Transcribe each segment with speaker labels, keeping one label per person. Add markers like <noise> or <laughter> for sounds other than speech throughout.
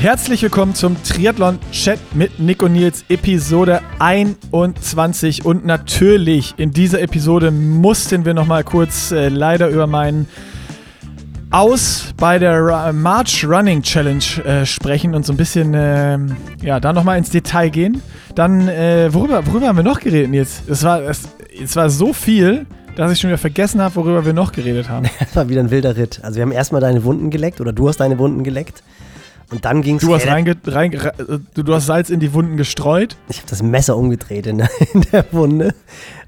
Speaker 1: Herzlich willkommen zum Triathlon-Chat mit Nick und Nils, Episode 21. Und natürlich in dieser Episode mussten wir nochmal kurz äh, leider über meinen Aus bei der March Running Challenge äh, sprechen und so ein bisschen, äh, ja, da nochmal ins Detail gehen. Dann, äh, worüber, worüber haben wir noch geredet jetzt? Es war, es, es war so viel, dass ich schon wieder vergessen habe, worüber wir noch geredet haben. <laughs>
Speaker 2: Das war wieder ein wilder Ritt. Also wir haben erstmal deine Wunden geleckt oder du hast deine Wunden geleckt. Und dann ging es.
Speaker 1: Du, rein, du, du hast Salz in die Wunden gestreut.
Speaker 2: Ich habe das Messer umgedreht in der, <laughs> in der, Wunde.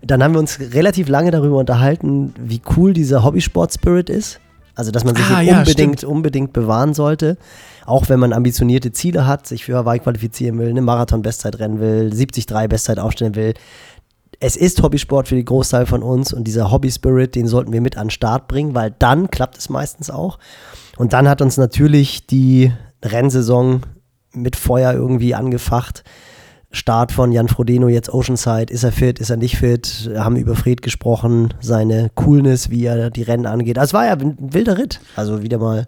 Speaker 2: Dann haben wir uns relativ lange darüber unterhalten, wie cool dieser Hobbysport-Spirit ist. Also, dass man sich ah, ja, unbedingt, unbedingt bewahren sollte. Auch wenn man ambitionierte Ziele hat, sich für Hawaii qualifizieren will, eine Marathon-Bestzeit rennen will, 73 Bestzeit aufstellen will. Es ist Hobbysport für den Großteil von uns und dieser Hobby-Spirit, den sollten wir mit an den Start bringen, weil dann klappt es meistens auch. Und dann hat uns natürlich die Rennsaison mit Feuer irgendwie angefacht. Start von Jan Frodeno, jetzt Oceanside. Ist er fit? Ist er nicht fit? Haben über Fred gesprochen, seine Coolness, wie er die Rennen angeht. Das war ja ein wilder Ritt. Also wieder mal.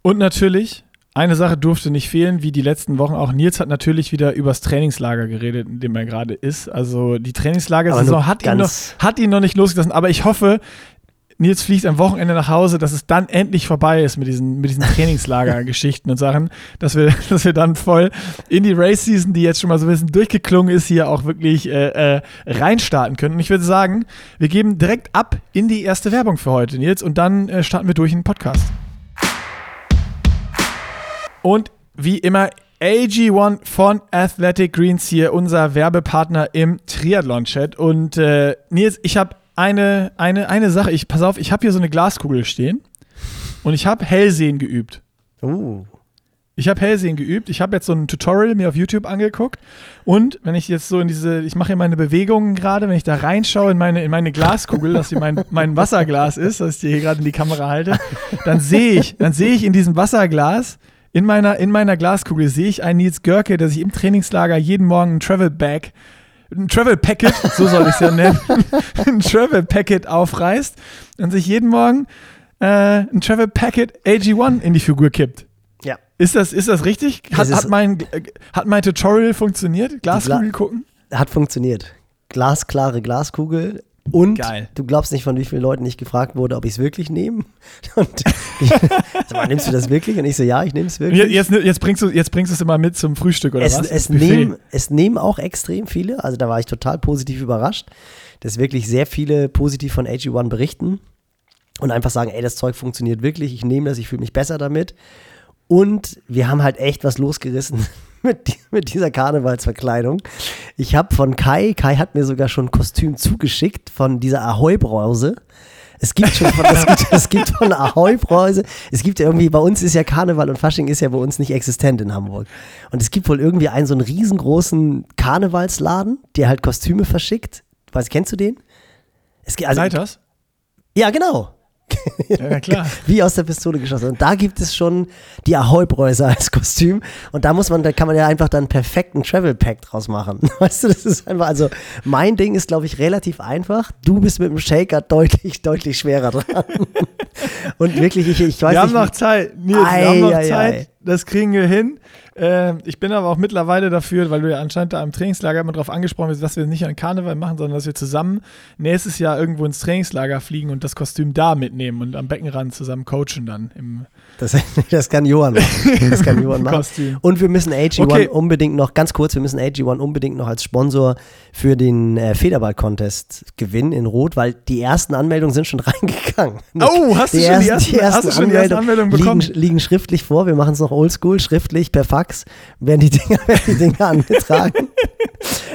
Speaker 1: Und natürlich, eine Sache durfte nicht fehlen, wie die letzten Wochen auch. Nils hat natürlich wieder übers Trainingslager geredet, in dem er gerade ist. Also die Trainingslagersaison hat ihn, noch, hat ihn noch nicht losgelassen. Aber ich hoffe, Nils fliegt am Wochenende nach Hause, dass es dann endlich vorbei ist mit diesen, mit diesen Trainingslager-Geschichten und Sachen, dass wir, <laughs> dass wir dann voll in die Race-Season, die jetzt schon mal so ein bisschen durchgeklungen ist, hier auch wirklich äh, äh, reinstarten können. Und ich würde sagen, wir geben direkt ab in die erste Werbung für heute, Nils, und dann äh, starten wir durch in den Podcast. Und wie immer AG1 von Athletic Greens hier, unser Werbepartner im Triathlon-Chat. Und äh, Nils, ich habe eine, eine, eine Sache. Ich, pass auf, ich habe hier so eine Glaskugel stehen und ich habe Hellsehen geübt.
Speaker 2: Uh.
Speaker 1: Ich habe Hellsehen geübt. Ich habe jetzt so ein Tutorial mir auf YouTube angeguckt. Und wenn ich jetzt so in diese, ich mache hier meine Bewegungen gerade, wenn ich da reinschaue in meine, in meine Glaskugel, dass hier mein, mein Wasserglas ist, das ich hier gerade in die Kamera halte, dann sehe ich, dann sehe ich in diesem Wasserglas, in meiner, in meiner Glaskugel sehe ich einen Nils Görke, der sich im Trainingslager jeden Morgen ein Travel Bag ein Travel Packet, so soll ich es ja nennen, <laughs> ein Travel Packet aufreißt und sich jeden Morgen äh, ein Travel Packet AG1 in die Figur kippt.
Speaker 2: Ja.
Speaker 1: Ist das, ist das richtig? Hat, das hat, mein, hat mein Tutorial funktioniert? Glaskugel Gla gucken?
Speaker 2: Hat funktioniert. Glasklare Glaskugel, und Geil. du glaubst nicht, von wie vielen Leuten ich gefragt wurde, ob ich es wirklich nehme. <laughs> Und ich, mal, nimmst du das wirklich? Und ich so, ja, ich nehme es wirklich.
Speaker 1: Jetzt, jetzt, bringst du, jetzt bringst du es immer mit zum Frühstück oder
Speaker 2: es,
Speaker 1: was?
Speaker 2: Es nehmen, es nehmen auch extrem viele. Also da war ich total positiv überrascht, dass wirklich sehr viele positiv von AG1 berichten und einfach sagen, ey, das Zeug funktioniert wirklich, ich nehme das, ich fühle mich besser damit. Und wir haben halt echt was losgerissen <laughs> mit, mit dieser Karnevalsverkleidung. Ich habe von Kai, Kai hat mir sogar schon ein Kostüm zugeschickt von dieser Ahoi-Brause. Es gibt schon von, es gibt, es gibt von Ahoi-Brause, es gibt ja irgendwie, bei uns ist ja Karneval und Fasching ist ja bei uns nicht existent in Hamburg. Und es gibt wohl irgendwie einen so einen riesengroßen Karnevalsladen, der halt Kostüme verschickt. Was, kennst du den?
Speaker 1: Es, also, Leiters?
Speaker 2: Ja, genau.
Speaker 1: Ja, klar. <laughs>
Speaker 2: Wie aus der Pistole geschossen. Und da gibt es schon die Ahoi-Bräuse als Kostüm. Und da muss man, da kann man ja einfach dann einen perfekten Travel Pack draus machen. <laughs> Weißt du, das ist einfach, also mein Ding ist, glaube ich, relativ einfach. Du bist mit dem Shaker deutlich, deutlich schwerer dran. <laughs> Und wirklich, ich, ich weiß
Speaker 1: wir
Speaker 2: nicht.
Speaker 1: Wir haben noch Zeit, Nils, ei, wir haben noch ei, Zeit. Ei. Das kriegen wir hin. Äh, ich bin aber auch mittlerweile dafür, weil du ja anscheinend da im Trainingslager immer drauf angesprochen bist, dass wir nicht an Karneval machen, sondern dass wir zusammen nächstes Jahr irgendwo ins Trainingslager fliegen und das Kostüm da mitnehmen und am Beckenrand zusammen coachen dann im
Speaker 2: das, <laughs> das kann Johann machen. Das kann Johann <laughs> machen. Und wir müssen AG1 okay. unbedingt noch, ganz kurz, wir müssen AG1 unbedingt noch als Sponsor für den äh, Federball-Contest gewinnen in Rot, weil die ersten Anmeldungen sind schon <laughs> reingegangen.
Speaker 1: Oh, hast du, die schon, ersten, die ersten,
Speaker 2: hast du schon die ersten Anmeldungen bekommen? Liegen, liegen, schriftlich vor, wir machen es noch oldschool, schriftlich, per Fax, werden die Dinger, werden die Dinger angetragen.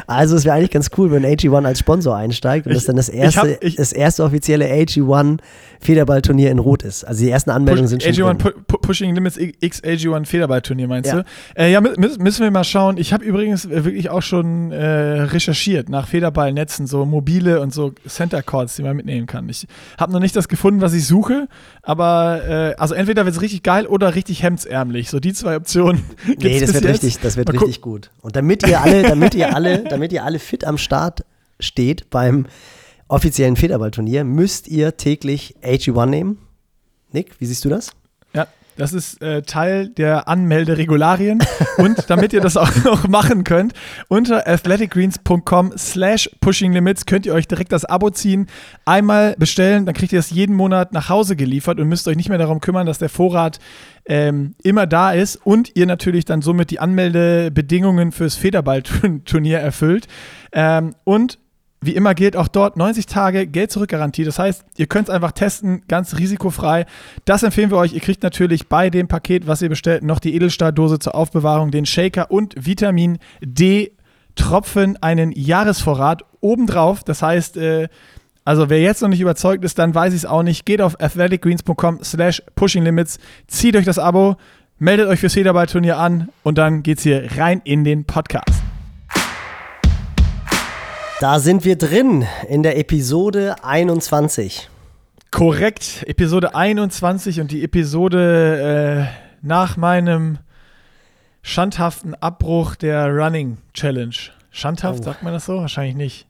Speaker 2: Also es wäre eigentlich ganz cool, wenn AG1 als Sponsor einsteigt und ich, das dann das erste, ich hab, ich, das erste offizielle AG1 Federballturnier in Rot ist. Also die ersten Anmeldungen sind schon AG1
Speaker 1: drin. Pushing Limits X AG1 Federballturnier meinst ja. du? Äh, ja, müssen wir mal schauen. Ich habe übrigens wirklich auch schon äh, recherchiert nach Federballnetzen, so mobile und so Center Chords, die man mitnehmen kann. Ich habe noch nicht das gefunden, was ich suche, aber äh, also entweder wird es richtig geil oder richtig hemdsärmlich. So die zwei Optionen. <laughs>
Speaker 2: Nee, das wird jetzt. richtig, das wird richtig gut. Und damit ihr alle, damit ihr alle, <laughs> damit ihr alle fit am Start steht beim offiziellen Federballturnier, müsst ihr täglich AG1 nehmen. Nick, wie siehst du das?
Speaker 1: Ja, Das ist äh, Teil der Anmelderegularien. und damit ihr das auch noch machen könnt, unter athleticgreens.com slash pushinglimits könnt ihr euch direkt das Abo ziehen, einmal bestellen, dann kriegt ihr das jeden Monat nach Hause geliefert und müsst euch nicht mehr darum kümmern, dass der Vorrat ähm, immer da ist und ihr natürlich dann somit die Anmeldebedingungen fürs Federballturnier erfüllt. Ähm, und wie immer gilt auch dort 90 Tage Geld zurück Garantie. Das heißt, ihr könnt es einfach testen, ganz risikofrei. Das empfehlen wir euch. Ihr kriegt natürlich bei dem Paket, was ihr bestellt, noch die Edelstahldose zur Aufbewahrung, den Shaker und Vitamin D Tropfen, einen Jahresvorrat obendrauf. Das heißt, äh, also wer jetzt noch nicht überzeugt ist, dann weiß ich es auch nicht. Geht auf athleticgreens.com slash pushinglimits, zieht euch das Abo, meldet euch fürs Federballturnier an und dann geht's hier rein in den Podcast.
Speaker 2: Da sind wir drin in der Episode 21.
Speaker 1: Korrekt, Episode 21 und die Episode äh, nach meinem schandhaften Abbruch der Running Challenge. Schandhaft, oh. sagt man das so? Wahrscheinlich nicht.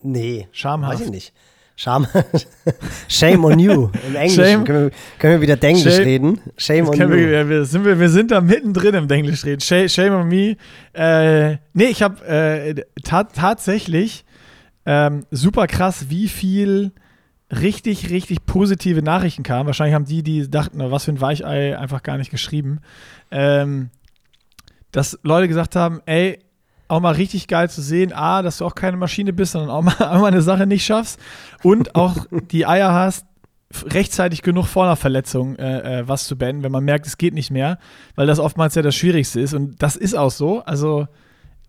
Speaker 2: Nee.
Speaker 1: Schamhaft.
Speaker 2: Weiß ich nicht. Scham. <laughs> Shame on you. Im Englischen können, wir, können wir wieder Denglisch Shame, reden. Shame on you.
Speaker 1: Wir, wir, sind, wir, wir sind da mittendrin im Denglisch reden. Shame, shame on me. Äh, nee, ich habe äh, ta tatsächlich ähm, super krass, wie viel richtig, richtig positive Nachrichten kamen. Wahrscheinlich haben die, die dachten, was für ein Weichei, einfach gar nicht geschrieben. Ähm, dass Leute gesagt haben, ey, auch mal richtig geil zu sehen, A, dass du auch keine Maschine bist, sondern auch mal, <laughs> auch mal eine Sache nicht schaffst und auch die Eier hast, rechtzeitig genug vor einer Verletzung äh, äh, was zu beenden, wenn man merkt, es geht nicht mehr, weil das oftmals ja das Schwierigste ist und das ist auch so. Also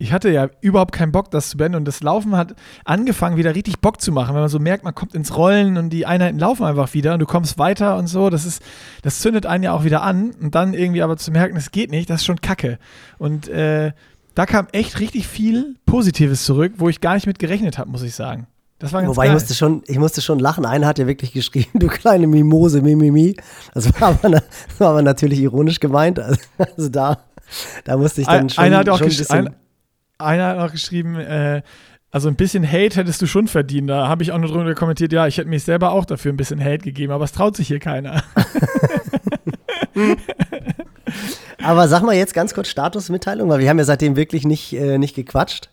Speaker 1: ich hatte ja überhaupt keinen Bock, das zu beenden. Und das Laufen hat angefangen, wieder richtig Bock zu machen. Wenn man so merkt, man kommt ins Rollen und die Einheiten laufen einfach wieder und du kommst weiter und so. Das ist, das zündet einen ja auch wieder an. Und dann irgendwie aber zu merken, es geht nicht, das ist schon Kacke. Und äh, da kam echt richtig viel Positives zurück, wo ich gar nicht mit gerechnet habe, muss ich sagen. Das war ganz
Speaker 2: Wobei
Speaker 1: geil.
Speaker 2: ich musste schon, ich musste schon lachen. Einer hat ja wirklich geschrieben, <laughs> du kleine Mimose, Mimimi. Das war aber, das war aber natürlich ironisch gemeint. <laughs> Also da, da musste ich dann schon,
Speaker 1: einer hat auch
Speaker 2: schon
Speaker 1: ein bisschen einer hat auch geschrieben, äh, also ein bisschen Hate hättest du schon verdient. Da habe ich auch nur drunter kommentiert, ja, ich hätte mich selber auch dafür ein bisschen Hate gegeben, aber es traut sich hier keiner. <laughs>
Speaker 2: aber sag mal jetzt ganz kurz Statusmitteilung, weil wir haben ja seitdem wirklich nicht, äh, nicht gequatscht.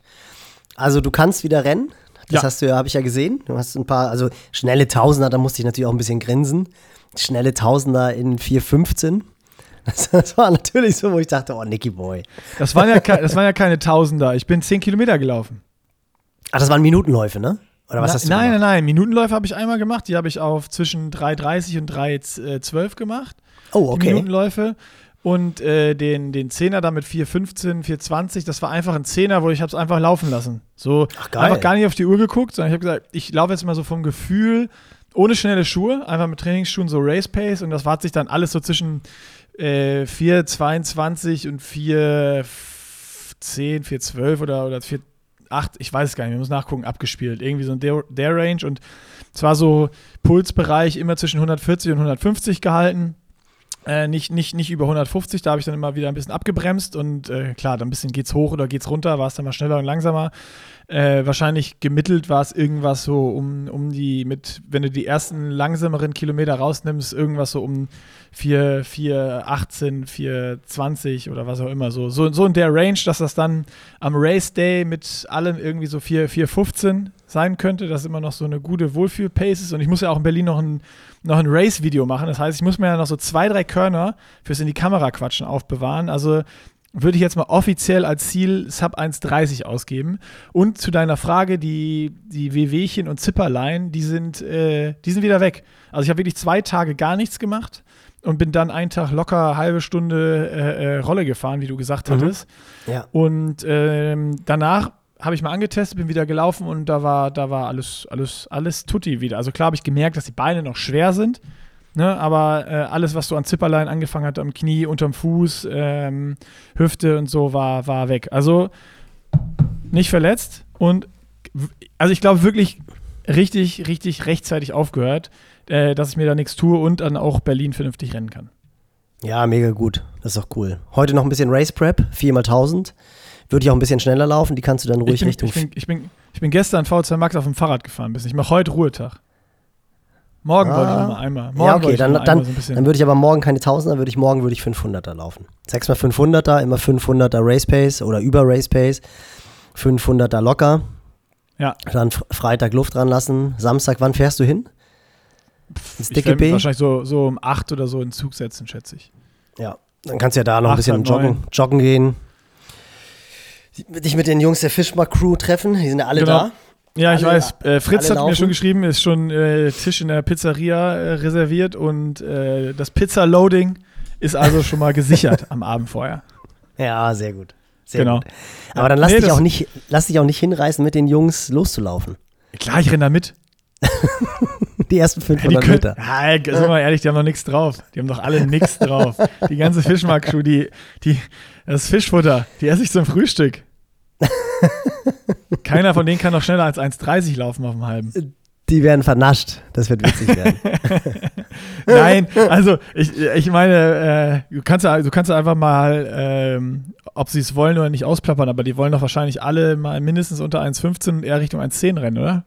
Speaker 2: Also du kannst wieder rennen. Das ja. hast du ja, habe ich ja gesehen. Du hast ein paar, also schnelle Tausender, da musste ich natürlich auch ein bisschen grinsen. Schnelle Tausender in 4,15. Das, war natürlich so, wo ich dachte, oh, Nicky Boy.
Speaker 1: Das waren ja, das waren ja keine Tausender. Ich bin 10 Kilometer gelaufen.
Speaker 2: Ach, das waren Minutenläufe, ne? Oder was
Speaker 1: Na,
Speaker 2: hast du
Speaker 1: Nein, nein, nein. Minutenläufe habe ich einmal gemacht. Die habe ich auf zwischen 3,30 und 3,12 gemacht.
Speaker 2: Oh, okay.
Speaker 1: Die Minutenläufe. Und äh, den, den Zehner da mit 4,15, 4,20, das war einfach ein Zehner, wo ich habe es einfach laufen lassen. So
Speaker 2: Ach,
Speaker 1: einfach gar nicht auf die Uhr geguckt, sondern ich habe gesagt, ich laufe jetzt mal so vom Gefühl, ohne schnelle Schuhe, einfach mit Trainingsschuhen so Race Pace und das war sich dann alles so zwischen äh, 4,22 und 4,10, 4,12 oder, oder 4,8, ich weiß es gar nicht, wir müssen nachgucken, abgespielt. Irgendwie so in der, der Range und zwar so Pulsbereich immer zwischen 140 und 150 gehalten. Äh, nicht, nicht, nicht über 150, da habe ich dann immer wieder ein bisschen abgebremst und äh, klar, dann ein bisschen geht's hoch oder geht's runter, war es dann mal schneller und langsamer. Äh, wahrscheinlich gemittelt war es irgendwas so um, um die, mit, wenn du die ersten langsameren Kilometer rausnimmst, irgendwas so um 4, 4, 18, 4, 20 oder was auch immer. So, so, so in der Range, dass das dann am Race Day mit allem irgendwie so 4, 4, 15 sein könnte, dass immer noch so eine gute Wohlfühl-Pace ist. Und ich muss ja auch in Berlin noch ein, noch ein Race-Video machen. Das heißt, ich muss mir ja noch so zwei, drei Körner fürs in die Kamera quatschen aufbewahren. Also würde ich jetzt mal offiziell als Ziel Sub 1,30 ausgeben. Und zu deiner Frage, die, die Wehwehchen und Zipperlein, die sind, äh, die sind wieder weg. Also ich habe wirklich zwei Tage gar nichts gemacht und bin dann einen Tag locker halbe Stunde äh, äh, Rolle gefahren, wie du gesagt mhm. hattest.
Speaker 2: Ja.
Speaker 1: Und ähm, danach habe ich mal angetestet, bin wieder gelaufen und da war, da war alles, alles, alles tutti wieder. Also klar habe ich gemerkt, dass die Beine noch schwer sind, ne? aber äh, alles, was so an Zipperlein angefangen hat, am Knie, unterm Fuß, ähm, Hüfte und so, war, war weg. Also nicht verletzt und also ich glaube wirklich richtig, richtig rechtzeitig aufgehört äh, dass ich mir da nichts tue und dann auch Berlin vernünftig rennen kann.
Speaker 2: Ja, mega gut. Das ist auch cool. Heute noch ein bisschen Race Prep, 4x1000. Würde ich auch ein bisschen schneller laufen, die kannst du dann ruhig
Speaker 1: ich bin,
Speaker 2: Richtung.
Speaker 1: Ich bin, ich, bin, ich bin gestern VZ Max auf dem Fahrrad gefahren bis Ich mache heute Ruhetag. Morgen ah. wollte ich ah. nochmal einmal. Morgen
Speaker 2: ja, okay, dann, dann, so dann würde ich aber morgen keine 1000er, würde ich morgen würde ich 500er laufen. 6 mal 500er, immer 500er Race Pace oder über Race Pace. 500er locker.
Speaker 1: Ja.
Speaker 2: Dann Freitag Luft dran lassen. Samstag, wann fährst du hin?
Speaker 1: Ins dicke B? Wahrscheinlich so, so um 8 oder so in Zug setzen, schätze ich.
Speaker 2: Ja, dann kannst du ja da noch ein bisschen joggen, joggen gehen. Dich mit den Jungs der Fischmark Crew treffen, die sind ja alle genau. da.
Speaker 1: Ja, ich alle, weiß. Äh, Fritz hat laufen. mir schon geschrieben, ist schon äh, Tisch in der Pizzeria äh, reserviert und äh, das Pizza-Loading ist also schon mal gesichert <laughs> am Abend vorher.
Speaker 2: Ja, sehr gut. Sehr genau. Gut. Aber dann lass, nee, dich auch nicht, lass dich auch nicht hinreißen, mit den Jungs loszulaufen.
Speaker 1: Klar, ich renne da mit. <laughs>
Speaker 2: die ersten 500 ja,
Speaker 1: Meter. Ja, sind wir ehrlich, die haben noch nichts drauf. Die haben doch alle nichts drauf. Die ganze Fischmark-Crew, die, die, das Fischfutter, die esse ich zum Frühstück. <laughs> Keiner von denen kann noch schneller als 1,30 laufen auf dem halben.
Speaker 2: Die werden vernascht. Das wird witzig werden. <laughs>
Speaker 1: Nein, also ich, ich meine, äh, du, kannst, du kannst einfach mal, ähm, ob sie es wollen oder nicht, ausplappern, aber die wollen doch wahrscheinlich alle mal mindestens unter 1,15 und eher Richtung 1,10 rennen, oder?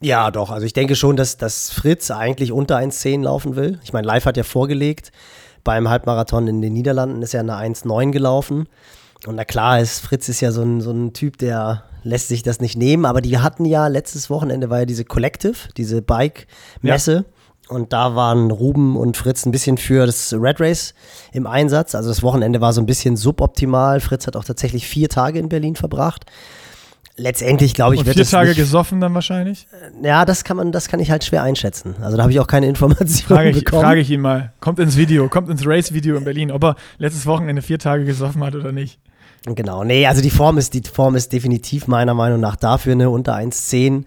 Speaker 2: Ja, doch. Also ich denke schon, dass, dass Fritz eigentlich unter 1,10 laufen will. Ich meine, Live hat ja vorgelegt. Beim Halbmarathon in den Niederlanden ist er eine 1,9 gelaufen. Und na klar, ist, Fritz ist ja so ein, so ein Typ, der lässt sich das nicht nehmen, aber die hatten ja letztes Wochenende war ja diese Collective, diese Bike-Messe. Ja. Und da waren Ruben und Fritz ein bisschen für das Red Race im Einsatz. Also das Wochenende war so ein bisschen suboptimal. Fritz hat auch tatsächlich vier Tage in Berlin verbracht. Letztendlich glaube ich,
Speaker 1: und wird vier Tage nicht, gesoffen dann wahrscheinlich.
Speaker 2: Ja, das kann man, das kann ich halt schwer einschätzen. Also da habe ich auch keine <laughs> Informationen
Speaker 1: frage
Speaker 2: ich, bekommen.
Speaker 1: Frage ich ihn mal. Kommt ins Video, kommt ins Race-Video in Berlin, ob er letztes Wochenende vier Tage gesoffen hat oder nicht.
Speaker 2: Genau, nee, also die Form ist, die Form ist definitiv meiner Meinung nach dafür eine unter 1,10.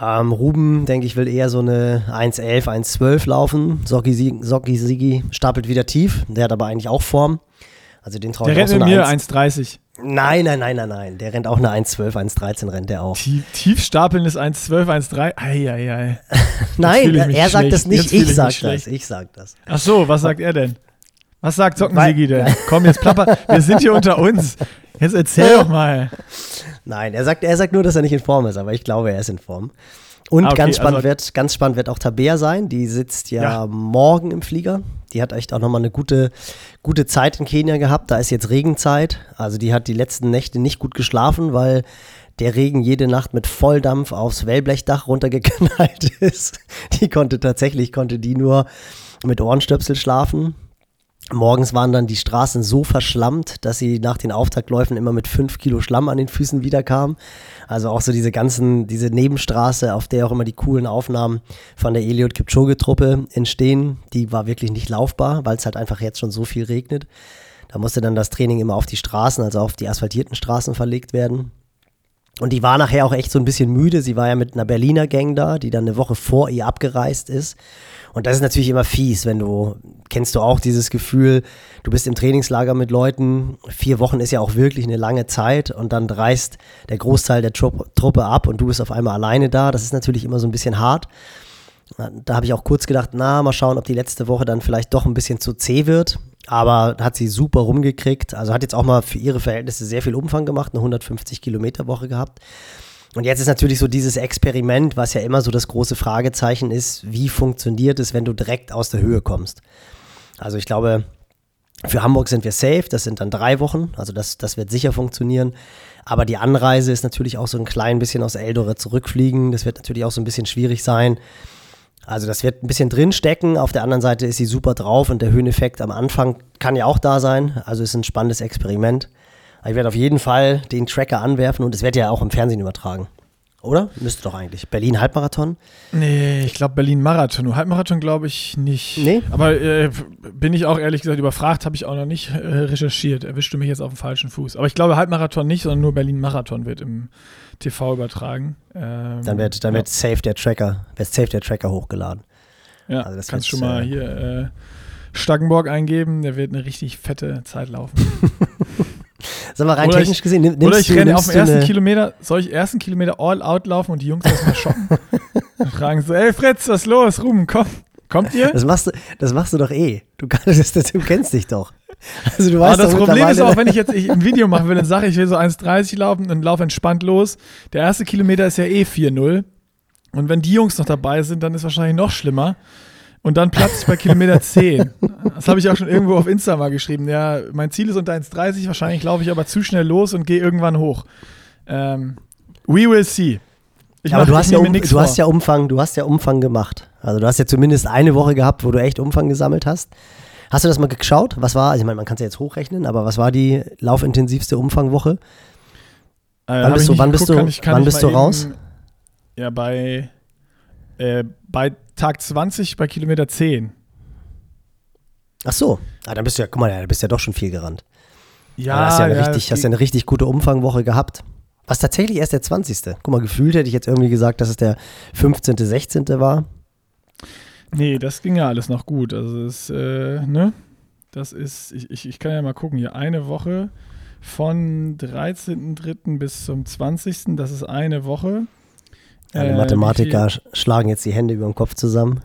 Speaker 2: Ähm, Ruben, denke ich, will eher so eine 1,11, 1,12 laufen. Socki, Socki Sigi stapelt wieder tief. Der hat aber eigentlich auch Form. Also den traue
Speaker 1: ich
Speaker 2: auch
Speaker 1: so mit mir 1,30.
Speaker 2: Nein, nein, nein, nein, nein. Der rennt auch eine 1,12, 1,13 rennt der auch.
Speaker 1: Tief, stapeln ist 1,12, 1,3. Eieiei.
Speaker 2: nein, er sagt das nicht, ich sag das. Ich sag das.
Speaker 1: Ach so, was sagt er denn? Was sagt Sockensigi denn? Komm, jetzt plapper. Wir sind hier unter uns. Jetzt erzähl doch mal.
Speaker 2: Nein, er sagt, er sagt nur, dass er nicht in Form ist, aber ich glaube, er ist in Form. Und ah, okay, ganz, spannend also wird, ganz spannend wird auch Tabea sein. Die sitzt ja, ja. morgen im Flieger. Die hat echt auch nochmal eine gute, gute Zeit in Kenia gehabt. Da ist jetzt Regenzeit. Also die hat die letzten Nächte nicht gut geschlafen, weil der Regen jede Nacht mit Volldampf aufs Wellblechdach runtergeknallt <laughs> ist. Die konnte tatsächlich, konnte die nur mit Ohrenstöpsel schlafen. Morgens waren dann die Straßen so verschlammt, dass sie nach den Auftaktläufen immer mit fünf Kilo Schlamm an den Füßen wiederkam. Also auch so diese ganzen, diese Nebenstraße, auf der auch immer die coolen Aufnahmen von der Eliot Kipchoge-Truppe entstehen, die war wirklich nicht laufbar, weil es halt einfach jetzt schon so viel regnet. Da musste dann das Training immer auf die Straßen, also auf die asphaltierten Straßen verlegt werden. Und die war nachher auch echt so ein bisschen müde. Sie war ja mit einer Berliner Gang da, die dann eine Woche vor ihr abgereist ist. Und das ist natürlich immer fies, wenn du, kennst du auch dieses Gefühl, du bist im Trainingslager mit Leuten, vier Wochen ist ja auch wirklich eine lange Zeit und dann reist der Großteil der Truppe ab und du bist auf einmal alleine da. Das ist natürlich immer so ein bisschen hart. Da habe ich auch kurz gedacht, na, mal schauen, ob die letzte Woche dann vielleicht doch ein bisschen zu zäh wird. Aber hat sie super rumgekriegt. Also hat jetzt auch mal für ihre Verhältnisse sehr viel Umfang gemacht, eine 150 Kilometer Woche gehabt. Und jetzt ist natürlich so dieses Experiment, was ja immer so das große Fragezeichen ist, wie funktioniert es, wenn du direkt aus der Höhe kommst? Also ich glaube, für Hamburg sind wir safe, das sind dann drei Wochen, also das, das wird sicher funktionieren. Aber die Anreise ist natürlich auch so ein klein bisschen aus Eldore zurückfliegen, das wird natürlich auch so ein bisschen schwierig sein. Also das wird ein bisschen drinstecken. Auf der anderen Seite ist sie super drauf und der Höheneffekt am Anfang kann ja auch da sein. Also ist ein spannendes Experiment. Ich werde auf jeden Fall den Tracker anwerfen und es wird ja auch im Fernsehen übertragen. Oder? Müsste doch eigentlich. Berlin Halbmarathon?
Speaker 1: Nee, ich glaube Berlin Marathon. Halbmarathon glaube ich nicht.
Speaker 2: Nee.
Speaker 1: Aber äh, bin ich auch ehrlich gesagt überfragt, habe ich auch noch nicht äh, recherchiert. Erwischte mich jetzt auf dem falschen Fuß. Aber ich glaube Halbmarathon nicht, sondern nur Berlin Marathon wird im TV übertragen.
Speaker 2: Ähm, dann wird, dann ja. wird safe der Tracker, wird safe der Tracker hochgeladen.
Speaker 1: Ja, also das kannst du schon mal äh, hier äh, Staggenborg eingeben, der wird eine richtig fette Zeit laufen. <laughs>
Speaker 2: Sag mal, rein oder technisch
Speaker 1: ich,
Speaker 2: gesehen,
Speaker 1: nimmst Oder ich du, renne auf dem ersten Kilometer, soll ich ersten Kilometer all out laufen und die Jungs erstmal schocken? und fragen so, ey Fritz, was ist los? Ruben, komm. Kommt ihr?
Speaker 2: Das machst du, das machst du doch eh. Du, kannst, <laughs> das, du kennst dich doch.
Speaker 1: Also du weißt Aber das Problem ist auch, wenn ich jetzt ich ein Video machen will, dann sage ich, ich will so 1,30 laufen und laufe entspannt los. Der erste Kilometer ist ja eh 4-0. Und wenn die Jungs noch dabei sind, dann ist wahrscheinlich noch schlimmer. Und dann platzt es bei Kilometer 10. Das habe ich auch schon irgendwo auf Insta mal geschrieben. Ja, mein Ziel ist unter 1,30, wahrscheinlich laufe ich aber zu schnell los und gehe irgendwann hoch. Ähm, we will see.
Speaker 2: Ich aber du, hast ja, um, du hast ja Umfang, du hast ja Umfang gemacht. Also du hast ja zumindest eine Woche gehabt, wo du echt Umfang gesammelt hast. Hast du das mal geschaut? Was war, also ich meine, man kann es ja jetzt hochrechnen, aber was war die laufintensivste Umfangwoche?
Speaker 1: Äh, wann bist du, wann bist du, ich, wann bist du raus? Eben, ja, bei, äh, bei Tag 20 bei Kilometer 10.
Speaker 2: Ach so, ah, dann bist du ja, guck mal, du bist ja doch schon viel gerannt. Ja, hast ja, eine ja, richtig, hast ja eine richtig gute Umfangwoche gehabt. Was tatsächlich erst der 20. Guck mal, gefühlt hätte ich jetzt irgendwie gesagt, dass es der 15., 16. war.
Speaker 1: Nee, das ging ja alles noch gut. Also das, äh, ne? Das ist, ich, ich, ich kann ja mal gucken, hier eine Woche von 13.03. bis zum 20. Das ist eine Woche.
Speaker 2: Alle äh, Mathematiker schlagen jetzt die Hände über den Kopf zusammen.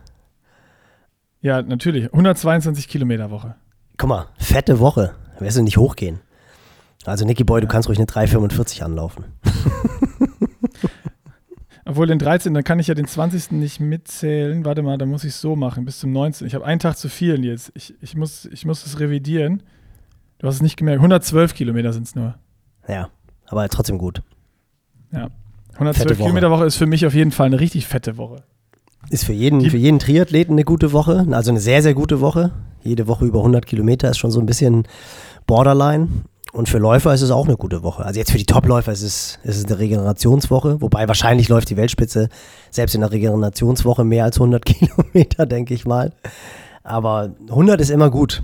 Speaker 1: Ja, natürlich. 122 Kilometer Woche.
Speaker 2: Guck mal, fette Woche. Wirst du nicht hochgehen. Also Nicky Boy, du kannst ruhig eine 3,45 anlaufen. <laughs>
Speaker 1: Obwohl den 13. dann kann ich ja den 20. nicht mitzählen. Warte mal, da muss ich es so machen, bis zum 19. Ich habe einen Tag zu viel jetzt. Ich, ich, muss, ich muss es revidieren. Du hast es nicht gemerkt. 112 Kilometer sind es nur.
Speaker 2: Ja, aber trotzdem gut.
Speaker 1: Ja. 112 Kilometer Woche ist für mich auf jeden Fall eine richtig fette Woche.
Speaker 2: Ist für jeden, für jeden Triathleten eine gute Woche, also eine sehr, sehr gute Woche. Jede Woche über 100 Kilometer ist schon so ein bisschen Borderline. Und für Läufer ist es auch eine gute Woche. Also jetzt für die Topläufer ist es, ist es eine Regenerationswoche, wobei wahrscheinlich läuft die Weltspitze selbst in der Regenerationswoche mehr als 100 <laughs> Kilometer, denke ich mal. Aber 100 ist immer gut.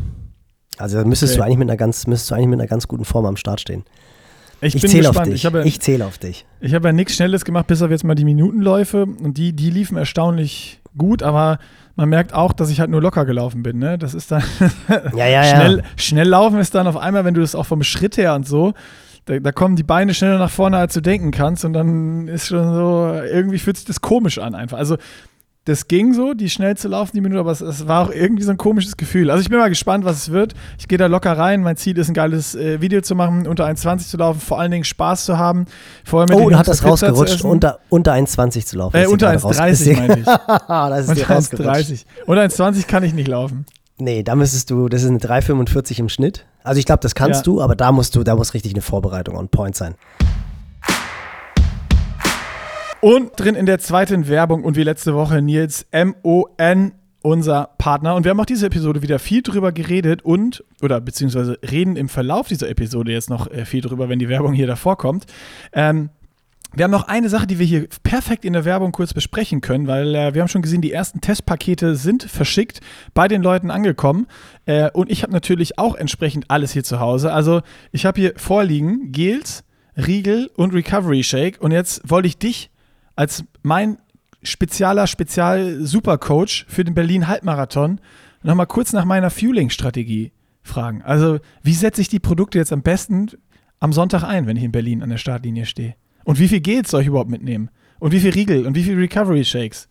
Speaker 2: Also müsstest okay. du eigentlich mit einer ganz, müsstest du eigentlich mit einer ganz guten Form am Start stehen.
Speaker 1: Ich, ich zähle auf dich.
Speaker 2: Ich, ja, ich zähle auf dich.
Speaker 1: Ich habe ja nichts Schnelles gemacht, bis auf jetzt mal die Minutenläufe. Und die, die liefen erstaunlich gut, aber man merkt auch, dass ich halt nur locker gelaufen bin. Ne? Das ist dann
Speaker 2: ja, ja,
Speaker 1: schnell, ja. schnell laufen ist dann auf einmal, wenn du das auch vom Schritt her und so, da, da, kommen die Beine schneller nach vorne, als du denken kannst. Und dann ist schon so, irgendwie fühlt sich das komisch an einfach. Also das ging so, die schnell zu laufen, die Minute, aber es, es, war auch irgendwie so ein komisches Gefühl. Also ich bin mal gespannt, was es wird. Ich gehe da locker rein. Mein Ziel ist, ein geiles äh, Video zu machen, unter 1,20 zu laufen, vor allen Dingen Spaß zu haben.
Speaker 2: Vorher mit oh, du hat das rausgerutscht, unter, unter 1,20 zu laufen.
Speaker 1: Äh, unter 1,30 meine ich. <laughs> das ist unter 1,30. Unter 1,20 kann ich nicht laufen.
Speaker 2: Nee, da müsstest du, das ist eine 3,45 im Schnitt. Also ich glaube, das kannst ja. du, aber da musst du, da muss richtig eine Vorbereitung on point sein.
Speaker 1: Und drin in der zweiten Werbung und wie letzte Woche Nils M-O-N, unser Partner. Und wir haben auch diese Episode wieder viel drüber geredet und, oder beziehungsweise reden im Verlauf dieser Episode jetzt noch äh, viel drüber, wenn die Werbung hier davor kommt. Ähm, wir haben noch eine Sache, die wir hier perfekt in der Werbung kurz besprechen können, weil äh, wir haben schon gesehen, die ersten Testpakete sind verschickt, bei den Leuten angekommen. Äh, und ich habe natürlich auch entsprechend alles hier zu Hause. Also ich habe hier vorliegen Gels, Riegel und Recovery Shake. Und jetzt wollte ich dich als mein spezieller Spezial-Supercoach für den Berlin-Halbmarathon nochmal kurz nach meiner Fueling-Strategie fragen. Also, wie setze ich die Produkte jetzt am besten am Sonntag ein, wenn ich in Berlin an der Startlinie stehe? Und wie viel Gels soll ich überhaupt mitnehmen? Und wie viel Riegel und wie viel Recovery Shakes?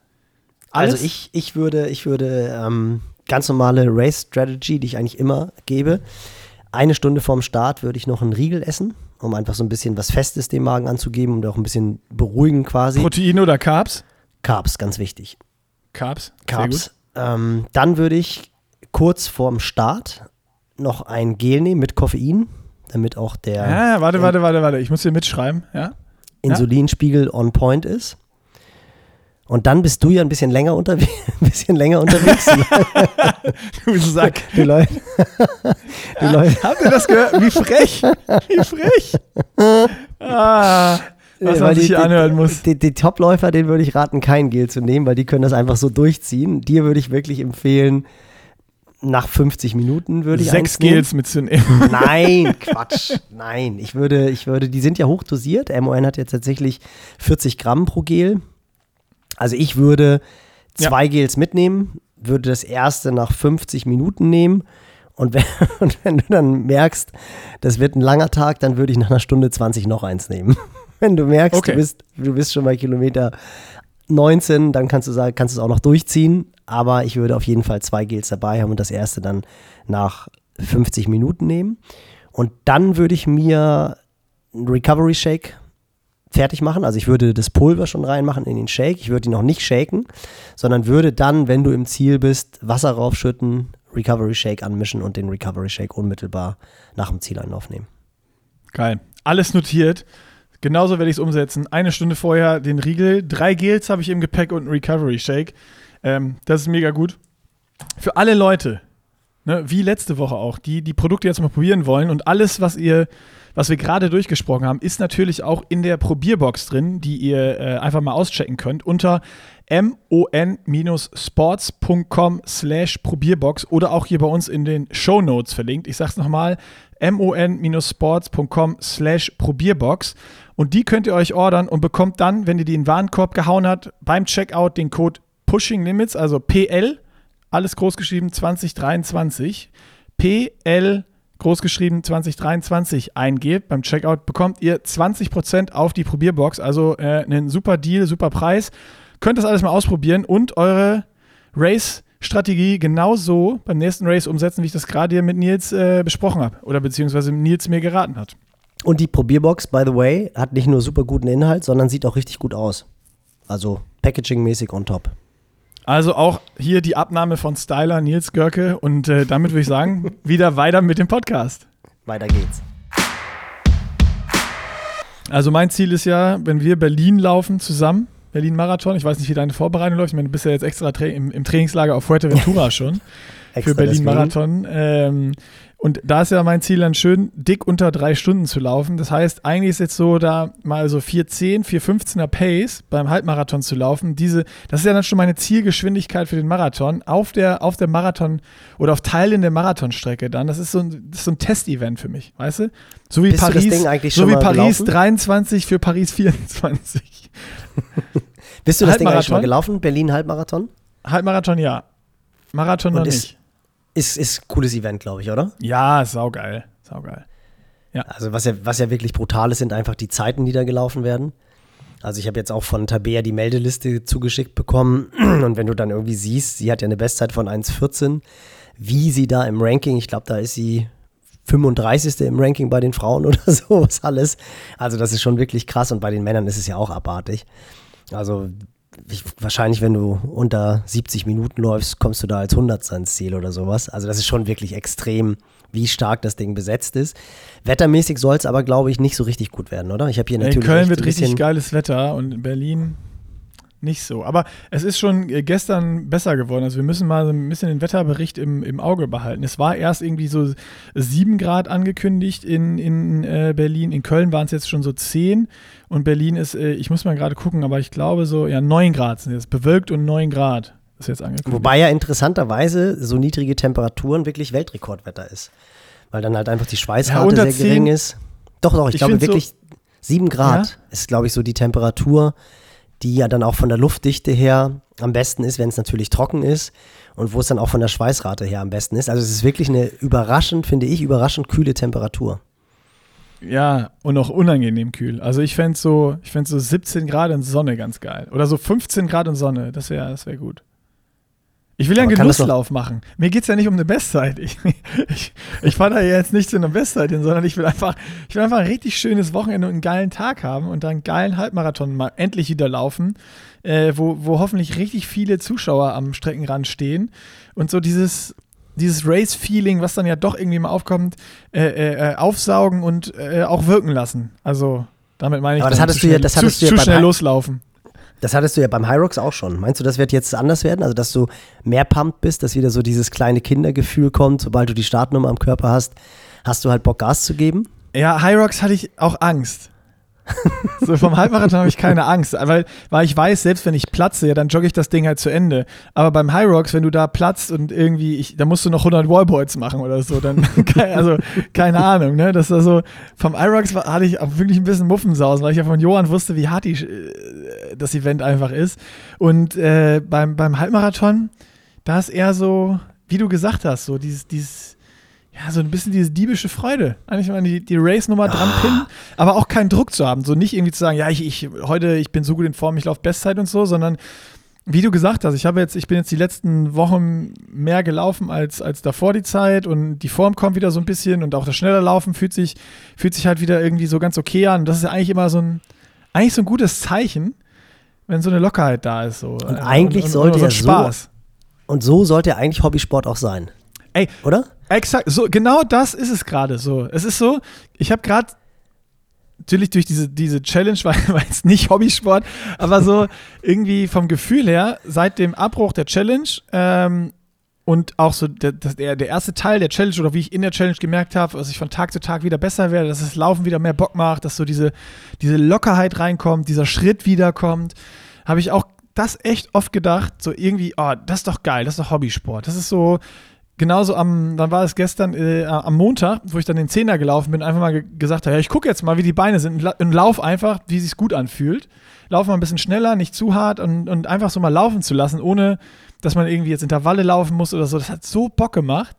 Speaker 2: Alles? Also ich, ich würde, ich würde ähm, ganz normale Race Strategy, die ich eigentlich immer gebe. Eine Stunde vorm Start würde ich noch einen Riegel essen um einfach so ein bisschen was Festes dem Magen anzugeben und auch ein bisschen beruhigen quasi.
Speaker 1: Protein oder Carbs?
Speaker 2: Carbs, ganz wichtig.
Speaker 1: Carbs?
Speaker 2: Carbs. Ähm, dann würde ich kurz vorm Start noch ein Gel nehmen mit Koffein, damit auch der.
Speaker 1: Ja, warte, warte, warte, warte. Ich muss hier mitschreiben, ja?
Speaker 2: Insulinspiegel on point ist. Und dann bist du ja ein bisschen länger, unterwe <laughs> ein bisschen länger unterwegs. <laughs>
Speaker 1: du Sack. Du Leute. <laughs> du Leute. Habt ihr das gehört? Wie frech. Wie frech. Ah, was man sich hier anhören muss.
Speaker 2: Die, die, die Topläufer, denen würde ich raten, kein Gel zu nehmen, weil die können das einfach so durchziehen. Dir würde ich wirklich empfehlen, nach 50 Minuten würde ich
Speaker 1: Sechs Gels mitzunehmen.
Speaker 2: Nein, Quatsch. Nein, ich würde, ich würde, die sind ja hochdosiert. MON hat jetzt tatsächlich 40 Gramm pro Gel. Also ich würde zwei ja. Gels mitnehmen, würde das erste nach 50 Minuten nehmen und wenn, <laughs> und wenn, du dann merkst, das wird ein langer Tag, dann würde ich nach einer Stunde 20 noch eins nehmen. <laughs> Wenn du merkst, okay. du, bist, du bist schon bei Kilometer 19, dann kannst du sagen, kannst du es auch noch durchziehen. Aber ich würde auf jeden Fall zwei Gels dabei haben und das erste dann nach 50 Minuten nehmen. Und dann würde ich mir einen Recovery Shake fertig machen. Also ich würde das Pulver schon reinmachen in den Shake. Ich würde ihn noch nicht shaken, sondern würde dann, wenn du im Ziel bist, Wasser raufschütten, Recovery Shake anmischen und den Recovery Shake unmittelbar nach dem Zieleinlauf nehmen.
Speaker 1: Geil. Alles notiert. Genauso werde ich es umsetzen. Eine Stunde vorher den Riegel. Drei Gels habe ich im Gepäck und einen Recovery Shake. Ähm, das ist mega gut. Für alle Leute, ne, wie letzte Woche auch, die die Produkte jetzt mal probieren wollen und alles, was ihr was wir gerade durchgesprochen haben, ist natürlich auch in der Probierbox drin, die ihr äh, einfach mal auschecken könnt unter mon-sports.com slash Probierbox oder auch hier bei uns in den Show Notes verlinkt. Ich sag's nochmal, mon-sports.com slash Probierbox und die könnt ihr euch ordern und bekommt dann, wenn ihr die in den Warenkorb gehauen habt, beim Checkout den Code Pushing Limits, also PL, alles großgeschrieben 2023, PL großgeschrieben 2023 eingebt beim Checkout, bekommt ihr 20% auf die Probierbox. Also äh, einen super Deal, super Preis. Könnt das alles mal ausprobieren und eure Race-Strategie genauso beim nächsten Race umsetzen, wie ich das gerade hier mit Nils äh, besprochen habe oder beziehungsweise Nils mir geraten hat.
Speaker 2: Und die Probierbox, by the way, hat nicht nur super guten Inhalt, sondern sieht auch richtig gut aus. Also packaging-mäßig on top.
Speaker 1: Also auch hier die Abnahme von Styler Nils Görke und äh, damit würde ich sagen, <laughs> wieder weiter mit dem Podcast.
Speaker 2: Weiter geht's.
Speaker 1: Also mein Ziel ist ja, wenn wir Berlin laufen zusammen, Berlin-Marathon, ich weiß nicht, wie deine Vorbereitung läuft, ich meine, du bist ja jetzt extra tra im, im, Trainingslager auf Fuerteventura <laughs> schon für Berlin-Marathon. Ähm, und da ist ja mein Ziel dann schön, dick unter drei Stunden zu laufen. Das heißt, eigentlich ist jetzt so, da mal so 4,10, 4,15er Pace beim Halbmarathon zu laufen. Diese, das ist ja dann schon meine Zielgeschwindigkeit für den Marathon auf der, auf der Marathon oder auf Teilen der Marathonstrecke dann. Das ist so ein, das ist so ein Testevent für mich, weißt du? So wie
Speaker 2: Bist
Speaker 1: Paris, so wie Paris 23 für Paris 24.
Speaker 2: Bist du das Ding eigentlich schon mal gelaufen? Berlin Halbmarathon?
Speaker 1: Halbmarathon, ja. Marathon Und noch nicht.
Speaker 2: Ist, ist ein cooles Event, glaube ich, oder?
Speaker 1: Ja, saugeil. Saugeil.
Speaker 2: Ja. Also was ja, was ja wirklich brutal ist, sind einfach die Zeiten, die da gelaufen werden. Also ich habe jetzt auch von Tabea die Meldeliste zugeschickt bekommen <clears throat> und wenn du dann irgendwie siehst, sie hat ja eine Bestzeit von 1,14, wie sie da im Ranking, ich glaube, da ist sie 35. im Ranking bei den Frauen <laughs> oder sowas alles. Also das ist schon wirklich krass und bei den Männern ist es ja auch abartig. Also ich, wahrscheinlich, wenn du unter 70 Minuten läufst, kommst du da als 100 ans Ziel oder sowas. Also das ist schon wirklich extrem, wie stark das Ding besetzt ist. Wettermäßig soll es aber, glaube ich, nicht so richtig gut werden, oder? Ich habe hier natürlich.
Speaker 1: In Köln wird richtig geiles Wetter und in Berlin nicht so. Aber es ist schon äh, gestern besser geworden. Also wir müssen mal ein bisschen den Wetterbericht im, im Auge behalten. Es war erst irgendwie so 7 Grad angekündigt in, in äh, Berlin. In Köln waren es jetzt schon so 10. Und Berlin ist, äh, ich muss mal gerade gucken, aber ich glaube so, ja, 9 Grad sind jetzt. Bewölkt und 9 Grad ist jetzt angekündigt.
Speaker 2: Wobei ja interessanterweise so niedrige Temperaturen wirklich Weltrekordwetter ist. Weil dann halt einfach die Schweißrate ja, sehr gering ist. Doch, doch, ich, ich glaube wirklich so 7 Grad ja? ist, glaube ich, so die Temperatur die ja dann auch von der Luftdichte her am besten ist, wenn es natürlich trocken ist und wo es dann auch von der Schweißrate her am besten ist. Also es ist wirklich eine überraschend, finde ich, überraschend kühle Temperatur.
Speaker 1: Ja, und auch unangenehm kühl. Also ich fände so, ich so 17 Grad in Sonne ganz geil. Oder so 15 Grad in Sonne, das wäre das wär gut. Ich will ja einen Genusslauf machen. Mir geht es ja nicht um eine Bestzeit. <laughs> Ich, ich, ich fahre da jetzt nicht zu einer Bestzeit hin, sondern ich will einfach, ich will einfach ein richtig schönes Wochenende und einen geilen Tag haben und dann einen geilen Halbmarathon mal endlich wieder laufen, äh, wo, wo hoffentlich richtig viele Zuschauer am Streckenrand stehen und so dieses, dieses Race-Feeling, was dann ja doch irgendwie mal aufkommt, äh, äh, äh aufsaugen und äh, auch wirken lassen. Also damit meine ich,
Speaker 2: Aber das hattest du ja, das hattest
Speaker 1: zu,
Speaker 2: du
Speaker 1: ja zu schnell loslaufen.
Speaker 2: Das hattest du ja beim Hyrox auch schon. Meinst du, das wird jetzt anders werden? Also, dass du mehr pumped bist, dass wieder so dieses kleine Kindergefühl kommt, sobald du die Startnummer am Körper hast, hast du halt Bock, Gas zu geben?
Speaker 1: Ja, Hyrox hatte ich auch Angst <laughs> so vom Halbmarathon habe ich keine Angst, weil, weil ich weiß, selbst wenn ich platze, ja, dann jogge ich das Ding halt zu Ende. Aber beim High Rocks, wenn du da platzt und irgendwie, ich, da musst du noch 100 Wallboards machen oder so, dann, <laughs> also keine Ahnung, ne, das war so, vom High Rocks hatte ich auch wirklich ein bisschen Muffensausen, weil ich ja von Johann wusste, wie hart die, äh, das Event einfach ist. Und äh, beim, beim Halbmarathon, da ist eher so, wie du gesagt hast, so dieses, dieses ja, so ein bisschen diese diebische Freude. Eigentlich mal die, die Race-Nummer dran ah. pinnen, aber auch keinen Druck zu haben. So nicht irgendwie zu sagen, ja, ich, ich heute, ich bin so gut in Form, ich laufe Bestzeit und so, sondern wie du gesagt hast, ich habe jetzt, ich bin jetzt die letzten Wochen mehr gelaufen als, als davor die Zeit und die Form kommt wieder so ein bisschen und auch das schneller Laufen fühlt sich, fühlt sich halt wieder irgendwie so ganz okay an. Und das ist ja eigentlich immer so ein, eigentlich so ein gutes Zeichen, wenn so eine Lockerheit da ist. So.
Speaker 2: Und eigentlich und, und, sollte und so Spaß. So, und so sollte eigentlich Hobbysport auch sein.
Speaker 1: Ey,
Speaker 2: oder?
Speaker 1: Exakt, so genau das ist es gerade so. Es ist so, ich habe gerade natürlich durch diese, diese Challenge war, <laughs> war jetzt nicht Hobbysport, aber so irgendwie vom Gefühl her, seit dem Abbruch der Challenge ähm, und auch so der, der, der erste Teil der Challenge oder wie ich in der Challenge gemerkt habe, dass ich von Tag zu Tag wieder besser werde, dass das Laufen wieder mehr Bock macht, dass so diese, diese Lockerheit reinkommt, dieser Schritt wiederkommt, habe ich auch das echt oft gedacht, so irgendwie, oh, das ist doch geil, das ist doch Hobbysport. Das ist so, genauso am, dann war es gestern äh, am Montag, wo ich dann den Zehner gelaufen bin, einfach mal ge gesagt habe, ja, ich gucke jetzt mal, wie die Beine sind und lauf einfach, wie es sich gut anfühlt. Lauf mal ein bisschen schneller, nicht zu hart und, und einfach so mal laufen zu lassen, ohne dass man irgendwie jetzt Intervalle laufen muss oder so. Das hat so Bock gemacht.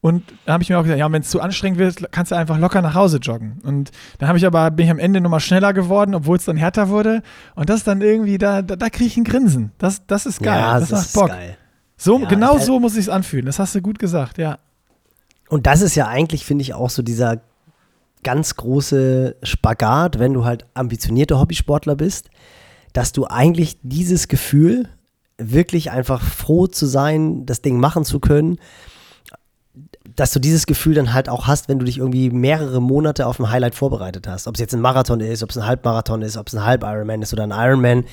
Speaker 1: Und dann habe ich mir auch gesagt, ja, wenn es zu anstrengend wird, kannst du einfach locker nach Hause joggen. Und dann habe ich aber, bin ich am Ende nochmal schneller geworden, obwohl es dann härter wurde. Und das ist dann irgendwie, da, da, da kriege ich ein Grinsen. Das, das ist geil.
Speaker 2: Ja,
Speaker 1: das,
Speaker 2: das macht Bock. Geil.
Speaker 1: So, ja, genau so muss ich es anfühlen. Das hast du gut gesagt, ja.
Speaker 2: Und das ist ja eigentlich, finde ich, auch so dieser ganz große Spagat, wenn du halt ambitionierter Hobbysportler bist, dass du eigentlich dieses Gefühl, wirklich einfach froh zu sein, das Ding machen zu können, dass du dieses Gefühl dann halt auch hast, wenn du dich irgendwie mehrere Monate auf ein Highlight vorbereitet hast. Ob es jetzt ein Marathon ist, ob es ein Halbmarathon ist, ob es ein Halb-Ironman ist oder ein Ironman,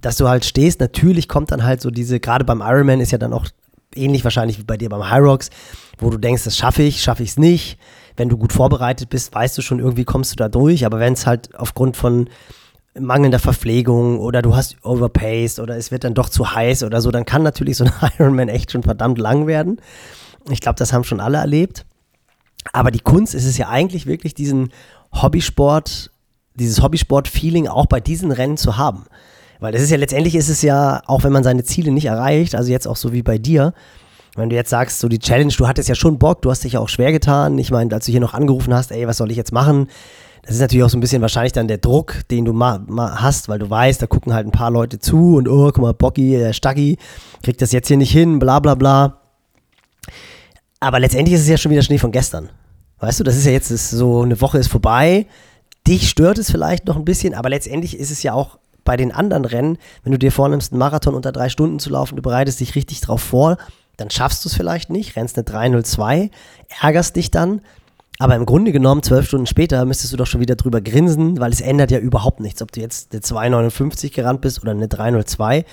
Speaker 2: dass du halt stehst. Natürlich kommt dann halt so diese, gerade beim Ironman ist ja dann auch ähnlich wahrscheinlich wie bei dir beim High Rocks, wo du denkst, das schaffe ich, schaffe ich es nicht. Wenn du gut vorbereitet bist, weißt du schon, irgendwie kommst du da durch. Aber wenn es halt aufgrund von mangelnder Verpflegung oder du hast overpaced oder es wird dann doch zu heiß oder so, dann kann natürlich so ein <laughs> Ironman echt schon verdammt lang werden. Ich glaube, das haben schon alle erlebt. Aber die Kunst ist es ja eigentlich wirklich, diesen Hobbysport, dieses Hobbysport-Feeling auch bei diesen Rennen zu haben. Weil das ist ja letztendlich ist es ja, auch wenn man seine Ziele nicht erreicht, also jetzt auch so wie bei dir, wenn du jetzt sagst, so die Challenge, du hattest ja schon Bock, du hast dich ja auch schwer getan. Ich meine, als du hier noch angerufen hast, ey, was soll ich jetzt machen? Das ist natürlich auch so ein bisschen wahrscheinlich dann der Druck, den du ma, ma hast, weil du weißt, da gucken halt ein paar Leute zu und oh, guck mal, Bocky, der Staggi, kriegt das jetzt hier nicht hin, bla bla bla. Aber letztendlich ist es ja schon wieder Schnee von gestern. Weißt du, das ist ja jetzt ist so, eine Woche ist vorbei. Dich stört es vielleicht noch ein bisschen, aber letztendlich ist es ja auch bei den anderen Rennen, wenn du dir vornimmst, einen Marathon unter drei Stunden zu laufen, du bereitest dich richtig drauf vor, dann schaffst du es vielleicht nicht, rennst eine 302, ärgerst dich dann. Aber im Grunde genommen, zwölf Stunden später, müsstest du doch schon wieder drüber grinsen, weil es ändert ja überhaupt nichts, ob du jetzt eine 259 gerannt bist oder eine 302.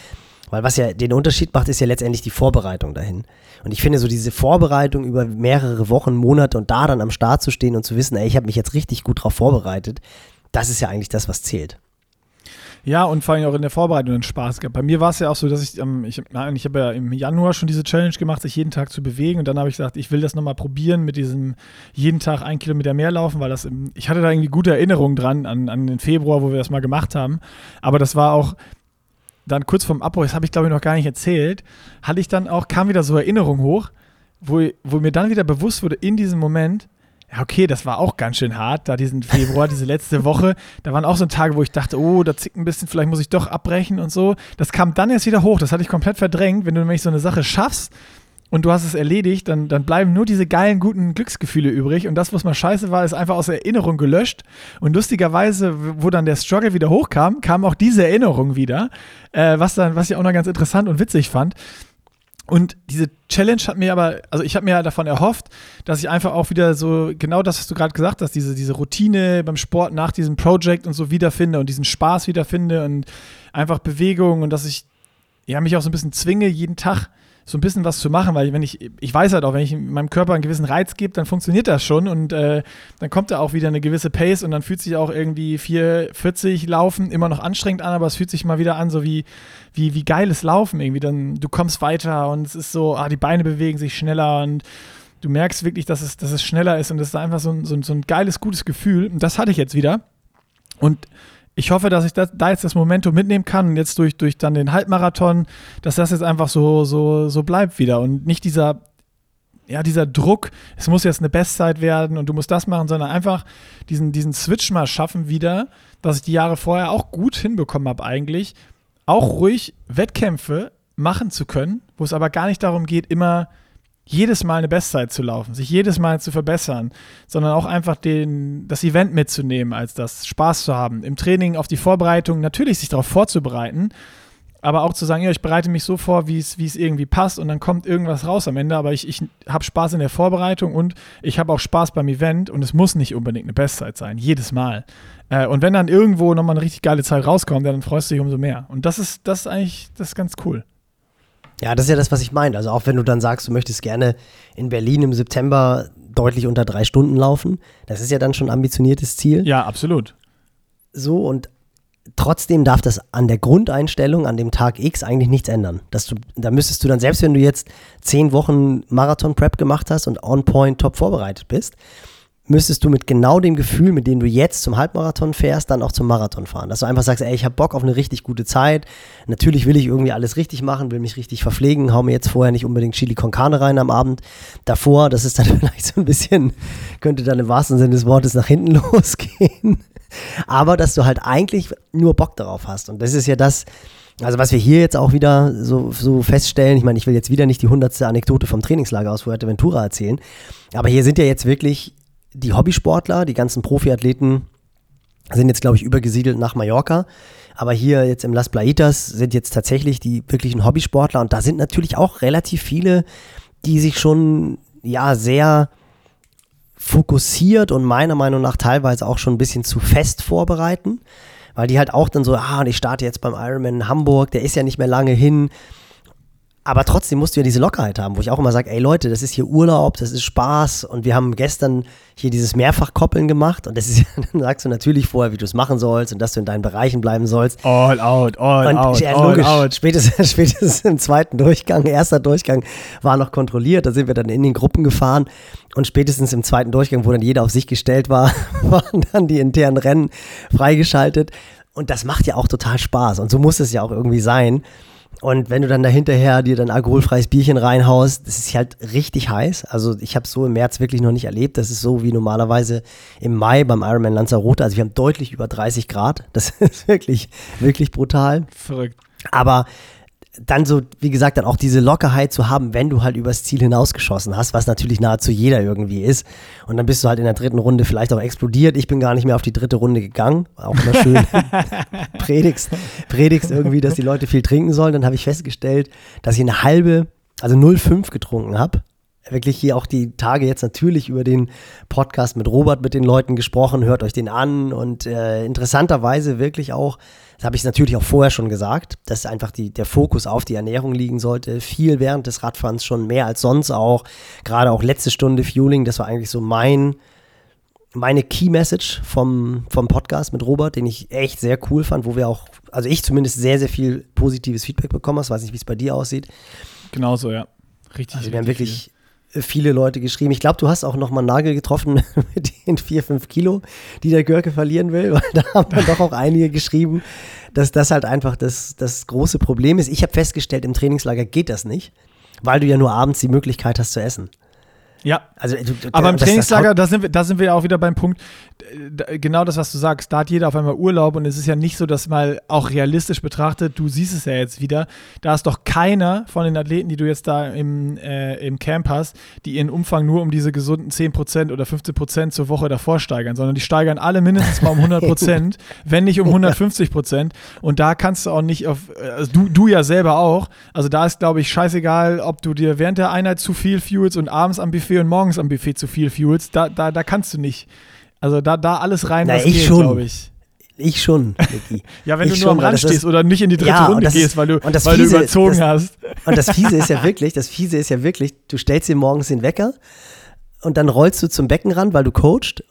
Speaker 2: Weil was ja den Unterschied macht, ist ja letztendlich die Vorbereitung dahin. Und ich finde so diese Vorbereitung über mehrere Wochen, Monate und da dann am Start zu stehen und zu wissen, ey, ich habe mich jetzt richtig gut drauf vorbereitet, das ist ja eigentlich das, was zählt.
Speaker 1: Ja, und vor allem auch in der Vorbereitung einen Spaß gehabt. Bei mir war es ja auch so, dass ich, ähm, ich, ich habe ja im Januar schon diese Challenge gemacht, sich jeden Tag zu bewegen. Und dann habe ich gesagt, ich will das nochmal probieren mit diesem jeden Tag ein Kilometer mehr laufen, weil das, ich hatte da irgendwie gute Erinnerungen dran an, an den Februar, wo wir das mal gemacht haben. Aber das war auch, dann kurz vorm Abbruch, das habe ich glaube ich noch gar nicht erzählt, hatte ich dann auch, kam wieder so Erinnerung hoch, wo, wo mir dann wieder bewusst wurde, in diesem Moment, ja, okay, das war auch ganz schön hart, da diesen Februar, diese letzte <laughs> Woche. Da waren auch so Tage, wo ich dachte, oh, da zickt ein bisschen, vielleicht muss ich doch abbrechen und so. Das kam dann erst wieder hoch, das hatte ich komplett verdrängt. Wenn du nämlich so eine Sache schaffst und du hast es erledigt, dann, dann bleiben nur diese geilen, guten Glücksgefühle übrig. Und das, was mal scheiße war, ist einfach aus Erinnerung gelöscht. Und lustigerweise, wo dann der Struggle wieder hochkam, kam auch diese Erinnerung wieder, äh, was, dann, was ich auch noch ganz interessant und witzig fand. Und diese Challenge hat mir aber, also ich habe mir davon erhofft, dass ich einfach auch wieder so genau das, was du gerade gesagt hast, diese, diese Routine beim Sport nach diesem Projekt und so wiederfinde und diesen Spaß wiederfinde und einfach Bewegung und dass ich ja mich auch so ein bisschen zwinge, jeden Tag so ein bisschen was zu machen, weil wenn ich, ich weiß halt auch, wenn ich meinem Körper einen gewissen Reiz gebe, dann funktioniert das schon und äh, dann kommt da auch wieder eine gewisse Pace und dann fühlt sich auch irgendwie 440 Laufen immer noch anstrengend an, aber es fühlt sich mal wieder an, so wie, wie, wie geiles Laufen irgendwie. Dann du kommst weiter und es ist so, ah, die Beine bewegen sich schneller und du merkst wirklich, dass es, dass es schneller ist und das ist einfach so ein, so, so ein geiles, gutes Gefühl. Und das hatte ich jetzt wieder. Und ich hoffe, dass ich das, da jetzt das Momentum mitnehmen kann und jetzt durch, durch dann den Halbmarathon, dass das jetzt einfach so, so, so bleibt wieder und nicht dieser, ja, dieser Druck, es muss jetzt eine Bestzeit werden und du musst das machen, sondern einfach diesen, diesen Switch mal schaffen wieder, was ich die Jahre vorher auch gut hinbekommen habe eigentlich, auch ruhig Wettkämpfe machen zu können, wo es aber gar nicht darum geht, immer jedes Mal eine Bestzeit zu laufen, sich jedes Mal zu verbessern, sondern auch einfach den, das Event mitzunehmen, als das Spaß zu haben. Im Training auf die Vorbereitung natürlich sich darauf vorzubereiten, aber auch zu sagen, ja, ich bereite mich so vor, wie es irgendwie passt und dann kommt irgendwas raus am Ende, aber ich, ich habe Spaß in der Vorbereitung und ich habe auch Spaß beim Event und es muss nicht unbedingt eine Bestzeit sein, jedes Mal. Äh, und wenn dann irgendwo nochmal eine richtig geile Zeit rauskommt, dann freust du dich umso mehr. Und das ist, das ist eigentlich, das ist ganz cool.
Speaker 2: Ja, das ist ja das, was ich meine. Also auch wenn du dann sagst, du möchtest gerne in Berlin im September deutlich unter drei Stunden laufen, das ist ja dann schon ein ambitioniertes Ziel.
Speaker 1: Ja, absolut.
Speaker 2: So, und trotzdem darf das an der Grundeinstellung an dem Tag X eigentlich nichts ändern. Dass du, da müsstest du dann, selbst wenn du jetzt zehn Wochen Marathon-Prep gemacht hast und on-point top vorbereitet bist, müsstest du mit genau dem Gefühl, mit dem du jetzt zum Halbmarathon fährst, dann auch zum Marathon fahren. Dass du einfach sagst, ey, ich habe Bock auf eine richtig gute Zeit. Natürlich will ich irgendwie alles richtig machen, will mich richtig verpflegen, hau mir jetzt vorher nicht unbedingt Chili con Carne rein am Abend. Davor, das ist dann <laughs> vielleicht so ein bisschen, könnte dann im wahrsten Sinne des Wortes nach hinten <laughs> losgehen. Aber dass du halt eigentlich nur Bock darauf hast. Und das ist ja das, also was wir hier jetzt auch wieder so, so feststellen, ich meine, ich will jetzt wieder nicht die hundertste Anekdote vom Trainingslager aus Fuerteventura erzählen, aber hier sind ja jetzt wirklich die Hobbysportler, die ganzen Profiathleten sind jetzt, glaube ich, übergesiedelt nach Mallorca. Aber hier jetzt im Las Plaitas sind jetzt tatsächlich die wirklichen Hobbysportler. Und da sind natürlich auch relativ viele, die sich schon ja sehr fokussiert und meiner Meinung nach teilweise auch schon ein bisschen zu fest vorbereiten, weil die halt auch dann so, ah, ich starte jetzt beim Ironman in Hamburg, der ist ja nicht mehr lange hin. Aber trotzdem musst du ja diese Lockerheit haben, wo ich auch immer sage, ey Leute, das ist hier Urlaub, das ist Spaß. Und wir haben gestern hier dieses Mehrfachkoppeln gemacht und das ist <laughs> dann sagst du natürlich vorher, wie du es machen sollst und dass du in deinen Bereichen bleiben sollst.
Speaker 1: All out, all und, out,
Speaker 2: ja,
Speaker 1: all
Speaker 2: logisch,
Speaker 1: out.
Speaker 2: Spätestens, <laughs> spätestens im zweiten Durchgang, erster Durchgang war noch kontrolliert, da sind wir dann in den Gruppen gefahren und spätestens im zweiten Durchgang, wo dann jeder auf sich gestellt war, <laughs> waren dann die internen Rennen freigeschaltet und das macht ja auch total Spaß und so muss es ja auch irgendwie sein. Und wenn du dann dahinterher dir dann alkoholfreies Bierchen reinhaust, das ist halt richtig heiß. Also ich habe es so im März wirklich noch nicht erlebt. Das ist so wie normalerweise im Mai beim Ironman Lanzarote. Also wir haben deutlich über 30 Grad. Das <laughs> ist wirklich, wirklich brutal.
Speaker 1: Verrückt.
Speaker 2: Aber dann so, wie gesagt, dann auch diese Lockerheit zu haben, wenn du halt übers Ziel hinausgeschossen hast, was natürlich nahezu jeder irgendwie ist. Und dann bist du halt in der dritten Runde vielleicht auch explodiert. Ich bin gar nicht mehr auf die dritte Runde gegangen. Auch immer schön <laughs> predigst, predigst irgendwie, dass die Leute viel trinken sollen. Dann habe ich festgestellt, dass ich eine halbe, also 0,5 getrunken habe wirklich hier auch die Tage jetzt natürlich über den Podcast mit Robert mit den Leuten gesprochen, hört euch den an und äh, interessanterweise wirklich auch, das habe ich natürlich auch vorher schon gesagt, dass einfach die, der Fokus auf die Ernährung liegen sollte. Viel während des Radfahrens schon mehr als sonst auch. Gerade auch letzte Stunde Fueling, das war eigentlich so mein, meine Key Message vom, vom Podcast mit Robert, den ich echt sehr cool fand, wo wir auch, also ich zumindest sehr, sehr viel positives Feedback bekommen habe. Ich weiß nicht, wie es bei dir aussieht.
Speaker 1: Genauso, ja. Richtig.
Speaker 2: Also wir haben wirklich viel viele Leute geschrieben. Ich glaube, du hast auch noch mal einen Nagel getroffen <laughs> mit den vier, fünf Kilo, die der Görke verlieren will, weil da haben dann doch auch einige geschrieben, dass das halt einfach das, das große Problem ist. Ich habe festgestellt, im Trainingslager geht das nicht, weil du ja nur abends die Möglichkeit hast zu essen.
Speaker 1: Ja, also, aber im Trainingslager, da sind, wir, da sind wir auch wieder beim Punkt, genau das, was du sagst, da hat jeder auf einmal Urlaub und es ist ja nicht so, dass mal auch realistisch betrachtet, du siehst es ja jetzt wieder, da ist doch keiner von den Athleten, die du jetzt da im, äh, im Camp hast, die ihren Umfang nur um diese gesunden 10% oder 15% zur Woche davor steigern, sondern die steigern alle mindestens mal um <laughs> 100%, wenn nicht um 150% und da kannst du auch nicht auf, also du, du ja selber auch, also da ist glaube ich scheißegal, ob du dir während der Einheit zu viel fuelst und abends am Buffet Buffet und morgens am Buffet zu viel fuelst, da, da, da kannst du nicht. Also da, da alles rein,
Speaker 2: Na, was ich geht, glaube ich. Ich schon,
Speaker 1: Niki. <laughs> ja, wenn ich du nur am Rand stehst oder nicht in die dritte ja, Runde gehst, weil du, weil
Speaker 2: Fiese,
Speaker 1: du überzogen
Speaker 2: das,
Speaker 1: hast.
Speaker 2: Und das Fiese ist ja wirklich, das Fiese ist ja wirklich, du stellst dir morgens den Wecker und dann rollst du zum Beckenrand, weil du coachst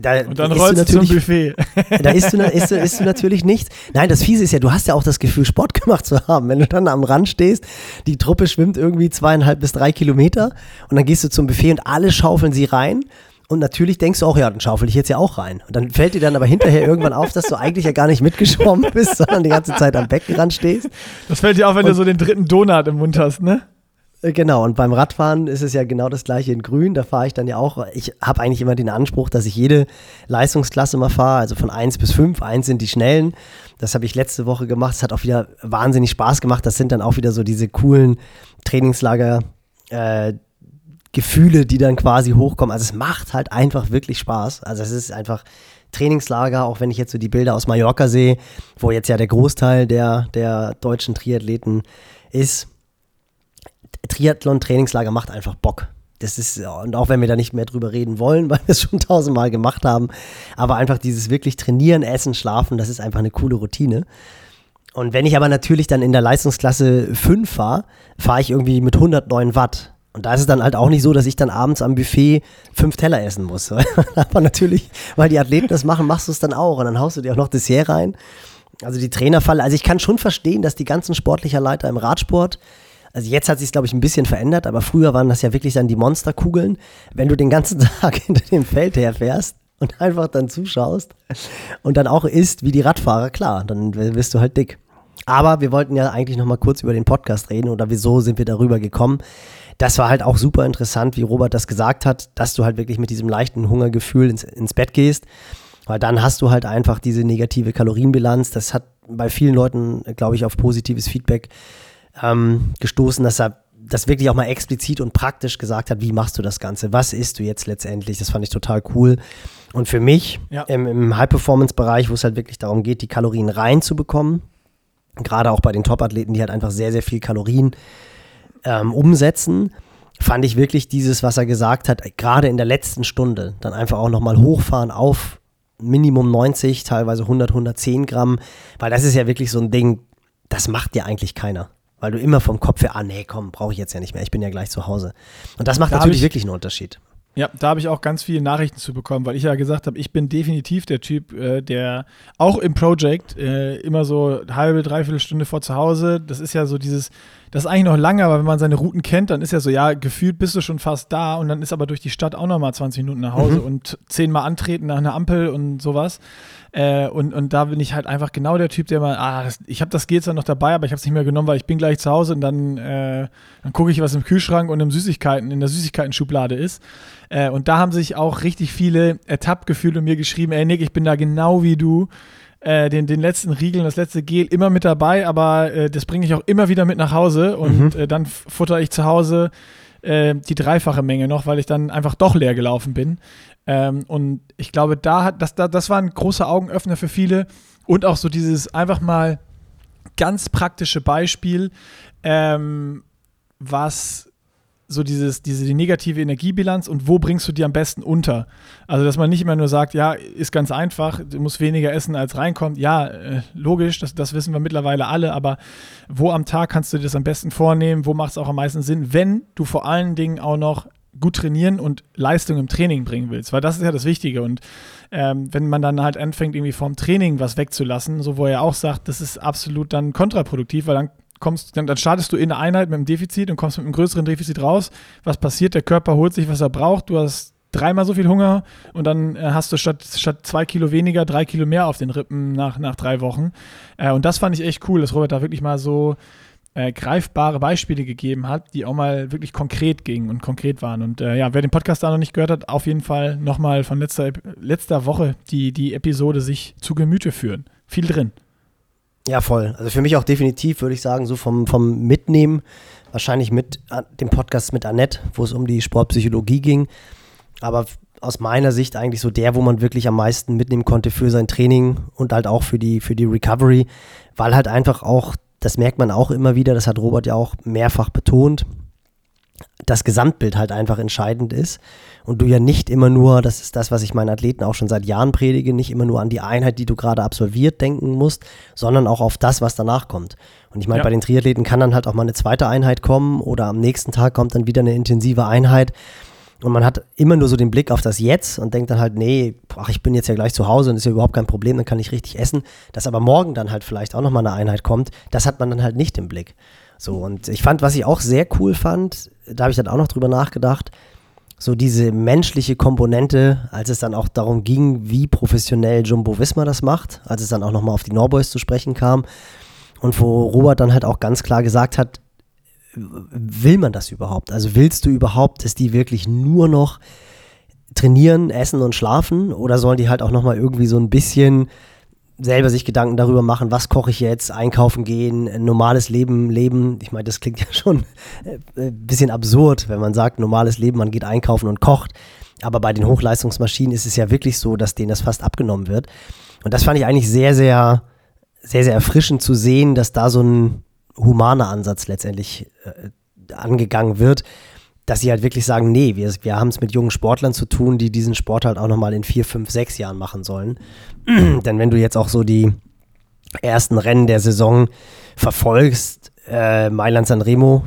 Speaker 1: da und dann rollst du, zum Buffet.
Speaker 2: Da isst du, isst, du, isst du natürlich nichts. Nein, das Fiese ist ja, du hast ja auch das Gefühl, Sport <laughs> gemacht zu haben. Wenn du dann am Rand stehst, die Truppe schwimmt irgendwie zweieinhalb bis drei Kilometer und dann gehst du zum Buffet und alle schaufeln sie rein. Und natürlich denkst du auch, ja, dann schaufel ich jetzt ja auch rein. Und dann fällt dir dann aber hinterher irgendwann auf, dass du eigentlich ja gar nicht mitgeschwommen bist, sondern die ganze Zeit am Beckenrand stehst.
Speaker 1: Das fällt dir auf, wenn und, du so den dritten Donut im Mund hast, ne?
Speaker 2: Äh, genau, und beim Radfahren ist es ja genau das gleiche in Grün. Da fahre ich dann ja auch. Ich habe eigentlich immer den Anspruch, dass ich jede Leistungsklasse mal fahre, also von 1 bis 5. 1 sind die schnellen. Das habe ich letzte Woche gemacht. Es hat auch wieder wahnsinnig Spaß gemacht. Das sind dann auch wieder so diese coolen Trainingslager. Äh, Gefühle, die dann quasi hochkommen. Also es macht halt einfach wirklich Spaß. Also es ist einfach Trainingslager, auch wenn ich jetzt so die Bilder aus Mallorca sehe, wo jetzt ja der Großteil der, der deutschen Triathleten ist. Triathlon-Trainingslager macht einfach Bock. Das ist, und auch wenn wir da nicht mehr drüber reden wollen, <laughs> weil wir es schon tausendmal gemacht haben, aber einfach dieses wirklich Trainieren, Essen, Schlafen, das ist einfach eine coole Routine. Und wenn ich aber natürlich dann in der Leistungsklasse 5 fahre, fahre ich irgendwie mit 109 Watt. Und da ist es dann halt auch nicht so, dass ich dann abends am Buffet fünf Teller essen muss. <laughs> aber natürlich, weil die Athleten das machen, machst du es dann auch. Und dann haust du dir auch noch Dessert rein. Also die Trainerfalle, also ich kann schon verstehen, dass die ganzen sportlicher Leiter im Radsport, also jetzt hat sich es, glaube ich, ein bisschen verändert, aber früher waren das ja wirklich dann die Monsterkugeln. Wenn du den ganzen <laughs> Tag hinter dem Feld herfährst und einfach dann zuschaust und dann auch isst wie die Radfahrer, klar, dann wirst du halt dick. Aber wir wollten ja eigentlich noch mal kurz über den Podcast reden oder wieso sind wir darüber gekommen. Das war halt auch super interessant, wie Robert das gesagt hat, dass du halt wirklich mit diesem leichten Hungergefühl ins, ins Bett gehst, weil dann hast du halt einfach diese negative Kalorienbilanz. Das hat bei vielen Leuten, glaube ich, auf positives Feedback ähm, gestoßen, dass er das wirklich auch mal explizit und praktisch gesagt hat, wie machst du das Ganze? Was isst du jetzt letztendlich? Das fand ich total cool. Und für mich ja. im, im High-Performance-Bereich, wo es halt wirklich darum geht, die Kalorien reinzubekommen, gerade auch bei den Top-Athleten, die halt einfach sehr, sehr viel Kalorien ähm, umsetzen, fand ich wirklich dieses, was er gesagt hat, gerade in der letzten Stunde, dann einfach auch nochmal hochfahren auf Minimum 90, teilweise 100, 110 Gramm, weil das ist ja wirklich so ein Ding, das macht ja eigentlich keiner. Weil du immer vom Kopf her, ah nee, komm, brauche ich jetzt ja nicht mehr, ich bin ja gleich zu Hause. Und das macht da natürlich ich, wirklich einen Unterschied.
Speaker 1: Ja, da habe ich auch ganz viele Nachrichten zu bekommen, weil ich ja gesagt habe, ich bin definitiv der Typ, äh, der auch im Project äh, immer so halbe, dreiviertel Stunde vor zu Hause, das ist ja so dieses, das ist eigentlich noch lange, aber wenn man seine Routen kennt, dann ist ja so, ja, gefühlt bist du schon fast da und dann ist aber durch die Stadt auch nochmal 20 Minuten nach Hause mhm. und zehnmal antreten nach einer Ampel und sowas. Äh, und, und da bin ich halt einfach genau der Typ, der mal, ah, das, ich habe das Geht zwar noch dabei, aber ich habe es nicht mehr genommen, weil ich bin gleich zu Hause und dann, äh, dann gucke ich, was im Kühlschrank und im Süßigkeiten, in der Süßigkeiten-Schublade ist. Äh, und da haben sich auch richtig viele ertappt gefühlt und mir geschrieben, ey Nick, ich bin da genau wie du. Äh, den, den letzten Riegel, das letzte Gel immer mit dabei, aber äh, das bringe ich auch immer wieder mit nach Hause und mhm. äh, dann futter ich zu Hause äh, die dreifache Menge noch, weil ich dann einfach doch leer gelaufen bin. Ähm, und ich glaube, da hat das, da, das war ein großer Augenöffner für viele. Und auch so dieses einfach mal ganz praktische Beispiel, ähm, was so dieses, diese die negative Energiebilanz und wo bringst du die am besten unter? Also, dass man nicht immer nur sagt, ja, ist ganz einfach, du musst weniger essen, als reinkommt. Ja, äh, logisch, das, das wissen wir mittlerweile alle, aber wo am Tag kannst du dir das am besten vornehmen? Wo macht es auch am meisten Sinn, wenn du vor allen Dingen auch noch gut trainieren und Leistung im Training bringen willst, weil das ist ja das Wichtige. Und ähm, wenn man dann halt anfängt, irgendwie vom Training was wegzulassen, so wo er auch sagt, das ist absolut dann kontraproduktiv, weil dann kommst, dann, dann startest du in der Einheit mit einem Defizit und kommst mit einem größeren Defizit raus. Was passiert? Der Körper holt sich, was er braucht. Du hast dreimal so viel Hunger und dann äh, hast du statt, statt zwei Kilo weniger drei Kilo mehr auf den Rippen nach, nach drei Wochen. Äh, und das fand ich echt cool, dass Robert da wirklich mal so äh, greifbare Beispiele gegeben hat, die auch mal wirklich konkret gingen und konkret waren. Und äh, ja, wer den Podcast da noch nicht gehört hat, auf jeden Fall nochmal von letzter, letzter Woche die, die Episode sich zu Gemüte führen. Viel drin.
Speaker 2: Ja, voll. Also für mich auch definitiv, würde ich sagen, so vom, vom Mitnehmen, wahrscheinlich mit äh, dem Podcast mit Annette, wo es um die Sportpsychologie ging. Aber aus meiner Sicht eigentlich so der, wo man wirklich am meisten mitnehmen konnte für sein Training und halt auch für die, für die Recovery, weil halt einfach auch das merkt man auch immer wieder, das hat Robert ja auch mehrfach betont, das Gesamtbild halt einfach entscheidend ist und du ja nicht immer nur, das ist das, was ich meinen Athleten auch schon seit Jahren predige, nicht immer nur an die Einheit, die du gerade absolviert, denken musst, sondern auch auf das, was danach kommt. Und ich meine, ja. bei den Triathleten kann dann halt auch mal eine zweite Einheit kommen oder am nächsten Tag kommt dann wieder eine intensive Einheit. Und man hat immer nur so den Blick auf das Jetzt und denkt dann halt, nee, ach, ich bin jetzt ja gleich zu Hause und ist ja überhaupt kein Problem, dann kann ich richtig essen. Dass aber morgen dann halt vielleicht auch nochmal eine Einheit kommt, das hat man dann halt nicht im Blick. So, und ich fand, was ich auch sehr cool fand, da habe ich dann auch noch drüber nachgedacht, so diese menschliche Komponente, als es dann auch darum ging, wie professionell Jumbo Wismar das macht, als es dann auch nochmal auf die Norboys zu sprechen kam und wo Robert dann halt auch ganz klar gesagt hat, will man das überhaupt? Also willst du überhaupt, dass die wirklich nur noch trainieren, essen und schlafen oder sollen die halt auch nochmal irgendwie so ein bisschen selber sich Gedanken darüber machen, was koche ich jetzt, einkaufen gehen, ein normales Leben leben. Ich meine, das klingt <laughs> ja schon ein äh, bisschen absurd, wenn man sagt, normales Leben, man geht einkaufen und kocht. Aber bei den Hochleistungsmaschinen ist es ja wirklich so, dass denen das fast abgenommen wird. Und das fand ich eigentlich sehr, sehr, sehr, sehr erfrischend zu sehen, dass da so ein humaner Ansatz letztendlich äh, angegangen wird, dass sie halt wirklich sagen, nee, wir, wir haben es mit jungen Sportlern zu tun, die diesen Sport halt auch nochmal in vier, fünf, sechs Jahren machen sollen. Denn wenn du jetzt auch so die ersten Rennen der Saison verfolgst, äh, Mailand San Remo,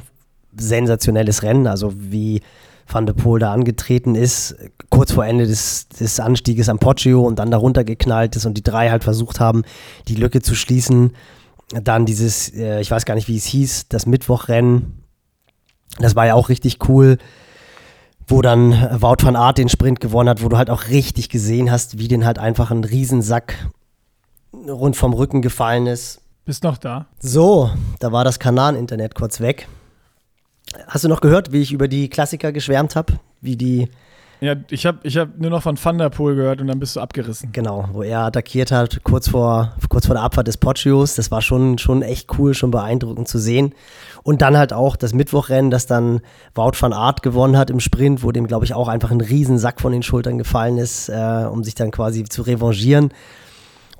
Speaker 2: sensationelles Rennen, also wie Van de Poel da angetreten ist, kurz vor Ende des, des Anstieges am Poggio und dann darunter geknallt ist und die drei halt versucht haben, die Lücke zu schließen. Dann dieses, äh, ich weiß gar nicht, wie es hieß, das Mittwochrennen, das war ja auch richtig cool, wo dann Wout van Aert den Sprint gewonnen hat, wo du halt auch richtig gesehen hast, wie den halt einfach ein Riesensack rund vom Rücken gefallen ist.
Speaker 1: Bist noch da?
Speaker 2: So, da war das Kanal-Internet kurz weg. Hast du noch gehört, wie ich über die Klassiker geschwärmt habe? Wie die
Speaker 1: ja, ich habe ich hab nur noch von Van der Poel gehört und dann bist du abgerissen.
Speaker 2: Genau, wo er attackiert hat, kurz vor, kurz vor der Abfahrt des Poggios. Das war schon, schon echt cool, schon beeindruckend zu sehen. Und dann halt auch das Mittwochrennen, das dann Wout van Aert gewonnen hat im Sprint, wo dem, glaube ich, auch einfach ein Riesensack von den Schultern gefallen ist, äh, um sich dann quasi zu revanchieren.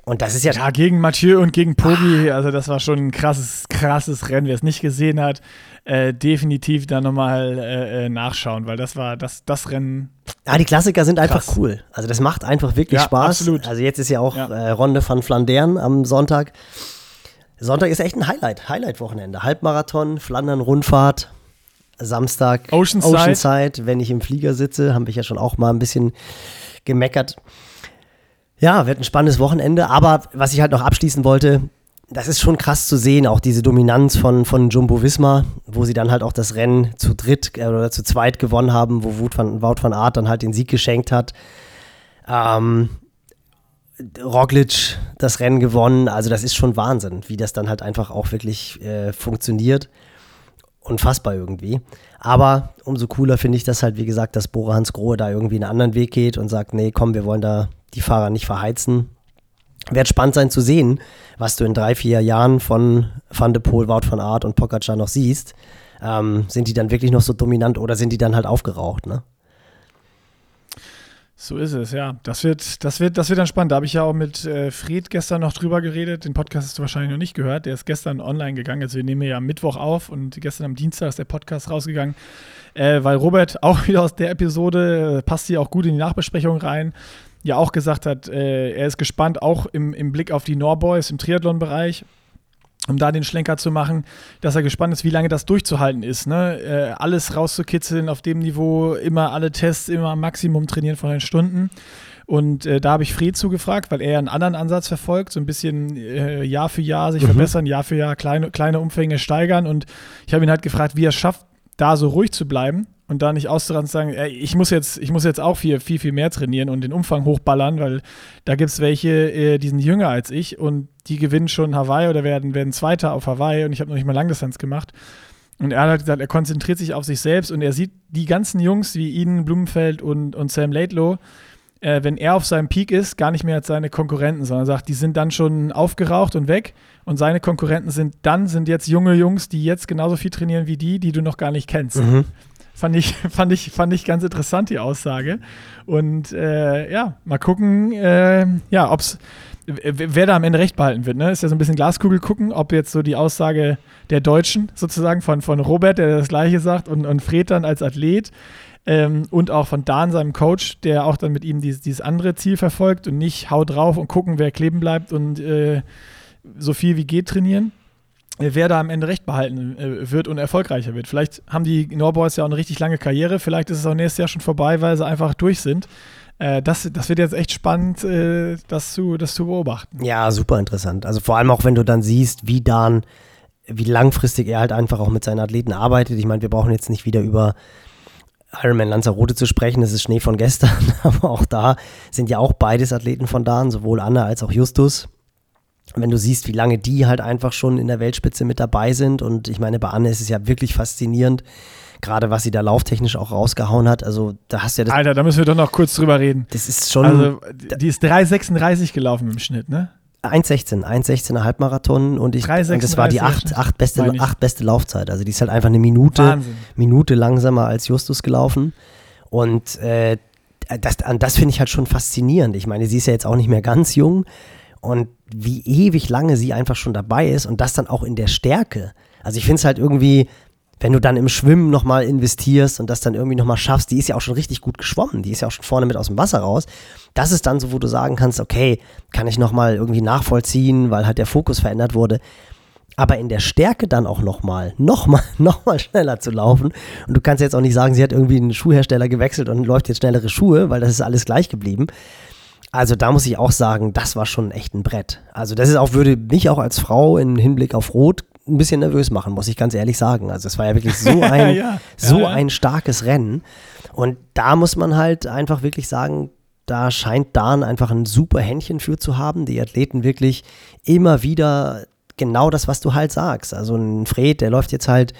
Speaker 2: Und das ist ja.
Speaker 1: Ja, gegen Mathieu und gegen Pogi, also das war schon ein krasses, krasses Rennen. Wer es nicht gesehen hat, äh, definitiv da nochmal äh, äh, nachschauen, weil das war das, das Rennen.
Speaker 2: Ja, die Klassiker sind krass. einfach cool. Also das macht einfach wirklich ja, Spaß. Absolut. Also jetzt ist ja auch ja. Äh, Ronde van Flandern am Sonntag. Sonntag ist echt ein Highlight, Highlight-Wochenende. Halbmarathon, Flandern-Rundfahrt, Samstag
Speaker 1: Oceanside.
Speaker 2: Oceanside. Wenn ich im Flieger sitze, habe ich ja schon auch mal ein bisschen gemeckert. Ja, wird ein spannendes Wochenende. Aber was ich halt noch abschließen wollte, das ist schon krass zu sehen, auch diese Dominanz von, von Jumbo Visma, wo sie dann halt auch das Rennen zu dritt äh, oder zu zweit gewonnen haben, wo Wout van, Wout van Aert dann halt den Sieg geschenkt hat. Ähm, Roglic das Rennen gewonnen, also das ist schon Wahnsinn, wie das dann halt einfach auch wirklich äh, funktioniert. Unfassbar irgendwie. Aber umso cooler finde ich das halt, wie gesagt, dass Bora Hans Grohe da irgendwie einen anderen Weg geht und sagt, nee, komm, wir wollen da die Fahrer nicht verheizen. Wird spannend sein zu sehen, was du in drei, vier Jahren von Van de Poel, Wout van Aert und Pogacar noch siehst. Ähm, sind die dann wirklich noch so dominant oder sind die dann halt aufgeraucht, ne?
Speaker 1: So ist es, ja. Das wird, das wird, das wird dann spannend. Da habe ich ja auch mit äh, Fred gestern noch drüber geredet. Den Podcast hast du wahrscheinlich noch nicht gehört. Der ist gestern online gegangen. Also wir nehmen ja am Mittwoch auf und gestern am Dienstag ist der Podcast rausgegangen. Äh, weil Robert <laughs> auch wieder aus der Episode, äh, passt hier auch gut in die Nachbesprechung rein, ja auch gesagt hat, äh, er ist gespannt, auch im, im Blick auf die Norboys im Triathlon-Bereich, um da den Schlenker zu machen, dass er gespannt ist, wie lange das durchzuhalten ist. Ne? Äh, alles rauszukitzeln auf dem Niveau, immer alle Tests, immer am Maximum trainieren von den Stunden. Und äh, da habe ich Fred zugefragt, weil er einen anderen Ansatz verfolgt, so ein bisschen äh, Jahr für Jahr sich mhm. verbessern, Jahr für Jahr kleine, kleine Umfänge steigern. Und ich habe ihn halt gefragt, wie er es schafft, da so ruhig zu bleiben und da nicht auszuraten und sagen, ey, ich muss jetzt, ich muss jetzt auch viel, viel, viel mehr trainieren und den Umfang hochballern, weil da gibt es welche, äh, die sind jünger als ich und die gewinnen schon Hawaii oder werden, werden Zweiter auf Hawaii und ich habe noch nicht mal Langdistanz gemacht. Und er hat gesagt, er konzentriert sich auf sich selbst und er sieht die ganzen Jungs wie ihn, Blumenfeld und, und Sam Laidlow, äh, wenn er auf seinem Peak ist, gar nicht mehr als seine Konkurrenten, sondern sagt, die sind dann schon aufgeraucht und weg und seine Konkurrenten sind dann, sind jetzt junge Jungs, die jetzt genauso viel trainieren wie die, die du noch gar nicht kennst. Mhm. Fand ich, <laughs> fand, ich, fand ich ganz interessant, die Aussage. Und äh, ja, mal gucken, äh, ja, ob's, wer da am Ende recht behalten wird. Ne? Ist ja so ein bisschen Glaskugel gucken, ob jetzt so die Aussage der Deutschen sozusagen von, von Robert, der das Gleiche sagt, und, und Fred dann als Athlet. Ähm, und auch von Dan, seinem Coach, der auch dann mit ihm dieses, dieses andere Ziel verfolgt und nicht hau drauf und gucken, wer kleben bleibt und äh, so viel wie geht trainieren wer da am Ende recht behalten äh, wird und erfolgreicher wird. Vielleicht haben die Norboys ja auch eine richtig lange Karriere, vielleicht ist es auch nächstes Jahr schon vorbei, weil sie einfach durch sind. Äh, das, das wird jetzt echt spannend, äh, das, zu, das zu beobachten.
Speaker 2: Ja, super interessant. Also vor allem auch, wenn du dann siehst, wie Dan, wie langfristig er halt einfach auch mit seinen Athleten arbeitet. Ich meine, wir brauchen jetzt nicht wieder über Ironman Lanzarote zu sprechen, das ist Schnee von gestern, <laughs> aber auch da sind ja auch beides Athleten von Dan, sowohl Anna als auch Justus wenn du siehst, wie lange die halt einfach schon in der Weltspitze mit dabei sind. Und ich meine, bei Anne ist es ja wirklich faszinierend, gerade was sie da lauftechnisch auch rausgehauen hat. Also da hast du ja das.
Speaker 1: Alter, da müssen wir doch noch kurz drüber reden.
Speaker 2: Das ist schon.
Speaker 1: Also, die ist 3,36 gelaufen im Schnitt, ne?
Speaker 2: 1,16, 1,16er Halbmarathon und, ich, und das war die acht, acht, beste, acht beste Laufzeit. Also die ist halt einfach eine Minute, Minute langsamer als Justus gelaufen. Und äh, das, das finde ich halt schon faszinierend. Ich meine, sie ist ja jetzt auch nicht mehr ganz jung und wie ewig lange sie einfach schon dabei ist und das dann auch in der Stärke. Also ich finde es halt irgendwie, wenn du dann im Schwimmen nochmal investierst und das dann irgendwie nochmal schaffst, die ist ja auch schon richtig gut geschwommen, die ist ja auch schon vorne mit aus dem Wasser raus. Das ist dann so, wo du sagen kannst, okay, kann ich nochmal irgendwie nachvollziehen, weil halt der Fokus verändert wurde. Aber in der Stärke dann auch nochmal, <laughs> nochmal, nochmal schneller zu laufen. Und du kannst jetzt auch nicht sagen, sie hat irgendwie einen Schuhhersteller gewechselt und läuft jetzt schnellere Schuhe, weil das ist alles gleich geblieben. Also da muss ich auch sagen, das war schon echt ein Brett. Also das ist auch, würde mich auch als Frau im Hinblick auf Rot ein bisschen nervös machen, muss ich ganz ehrlich sagen. Also es war ja wirklich so <laughs> ein, ja, so ja. ein starkes Rennen. Und da muss man halt einfach wirklich sagen, da scheint Dan einfach ein super Händchen für zu haben. Die Athleten wirklich immer wieder genau das, was du halt sagst. Also ein Fred, der läuft jetzt halt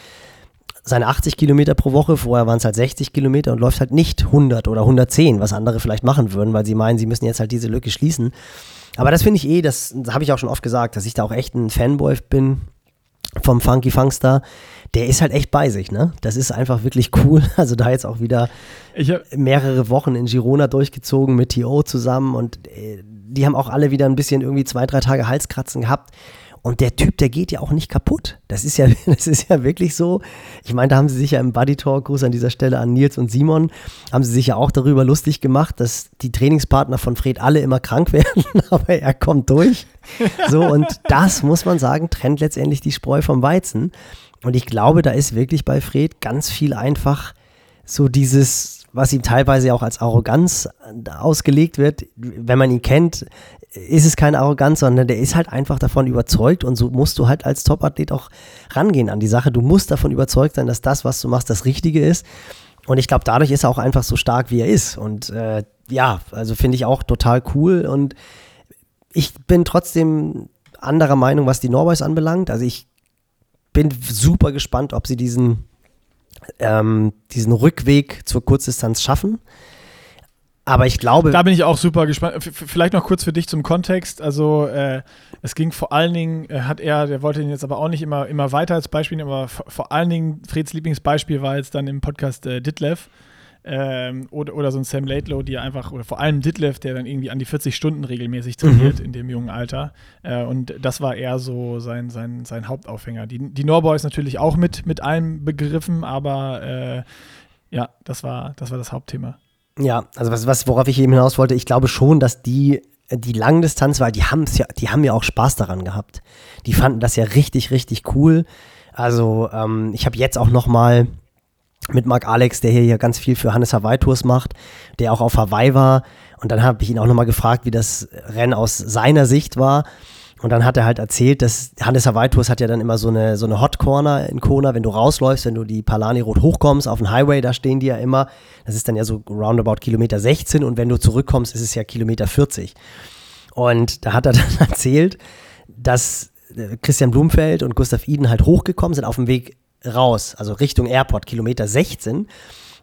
Speaker 2: seine 80 Kilometer pro Woche, vorher waren es halt 60 Kilometer und läuft halt nicht 100 oder 110, was andere vielleicht machen würden, weil sie meinen, sie müssen jetzt halt diese Lücke schließen. Aber das finde ich eh, das, das habe ich auch schon oft gesagt, dass ich da auch echt ein Fanboy bin vom Funky Funkster, der ist halt echt bei sich, ne? Das ist einfach wirklich cool. <laughs> Also da jetzt auch wieder mehrere Wochen in Girona durchgezogen mit TO zusammen und äh, die haben auch alle wieder ein bisschen irgendwie zwei, drei Tage Halskratzen gehabt. Und der Typ, der geht ja auch nicht kaputt. Das ist ja, <laughs> das ist ja wirklich so. Ich meine, da haben sie sich ja im Buddy Talk, Gruß an dieser Stelle an Nils und Simon, haben sie sich ja auch darüber lustig gemacht, dass die Trainingspartner von Fred alle immer krank <laughs> werden, aber er kommt durch. So, und das muss man sagen, trennt letztendlich die Spreu vom Weizen. Und ich glaube, da ist wirklich bei Fred ganz viel einfach so dieses, was ihm teilweise auch als Arroganz ausgelegt wird. Wenn man ihn kennt, ist es keine Arroganz, sondern der ist halt einfach davon überzeugt und so musst du halt als Topathlet auch rangehen an die Sache. Du musst davon überzeugt sein, dass das, was du machst, das Richtige ist. Und ich glaube, dadurch ist er auch einfach so stark, wie er ist. Und äh, ja, also finde ich auch total cool. Und ich bin trotzdem anderer Meinung, was die Norboys anbelangt. Also ich bin super gespannt, ob sie diesen, ähm, diesen Rückweg zur Kurzdistanz schaffen. Aber ich glaube.
Speaker 1: Da bin ich auch super gespannt. Vielleicht noch kurz für dich zum Kontext. Also, äh, es ging vor allen Dingen, äh, hat er, der wollte ihn jetzt aber auch nicht immer, immer weiter als Beispiel nehmen, aber vor allen Dingen, Freds Lieblingsbeispiel war jetzt dann im Podcast äh, Ditlev. Ähm, oder, oder so ein Sam Laidlow, die einfach, oder vor allem Ditlev, der dann irgendwie an die 40 Stunden regelmäßig trainiert mhm. in dem jungen Alter. Äh, und das war eher so sein, sein, sein Hauptaufhänger. Die, die Norboys natürlich auch mit, mit allem begriffen, aber äh, ja, das war, das war das Hauptthema.
Speaker 2: Ja, also was, was, worauf ich eben hinaus wollte, ich glaube schon, dass die, die Langdistanz, weil die haben ja, die haben ja auch Spaß daran gehabt. Die fanden das ja richtig, richtig cool. Also ähm, ich habe jetzt auch noch mal mit Marc Alex, der hier ja ganz viel für Hannes Hawaii Tours macht, der auch auf Hawaii war. Und dann habe ich ihn auch noch mal gefragt, wie das Rennen aus seiner Sicht war. Und dann hat er halt erzählt, dass Hannes Hawaii Tours hat ja dann immer so eine, so eine Hot Corner in Kona, wenn du rausläufst, wenn du die Palani Road hochkommst auf den Highway, da stehen die ja immer. Das ist dann ja so roundabout Kilometer 16 und wenn du zurückkommst, ist es ja Kilometer 40. Und da hat er <laughs> dann erzählt, dass äh, Christian Blumfeld und Gustav Iden halt hochgekommen sind auf dem Weg raus, also Richtung Airport, Kilometer 16.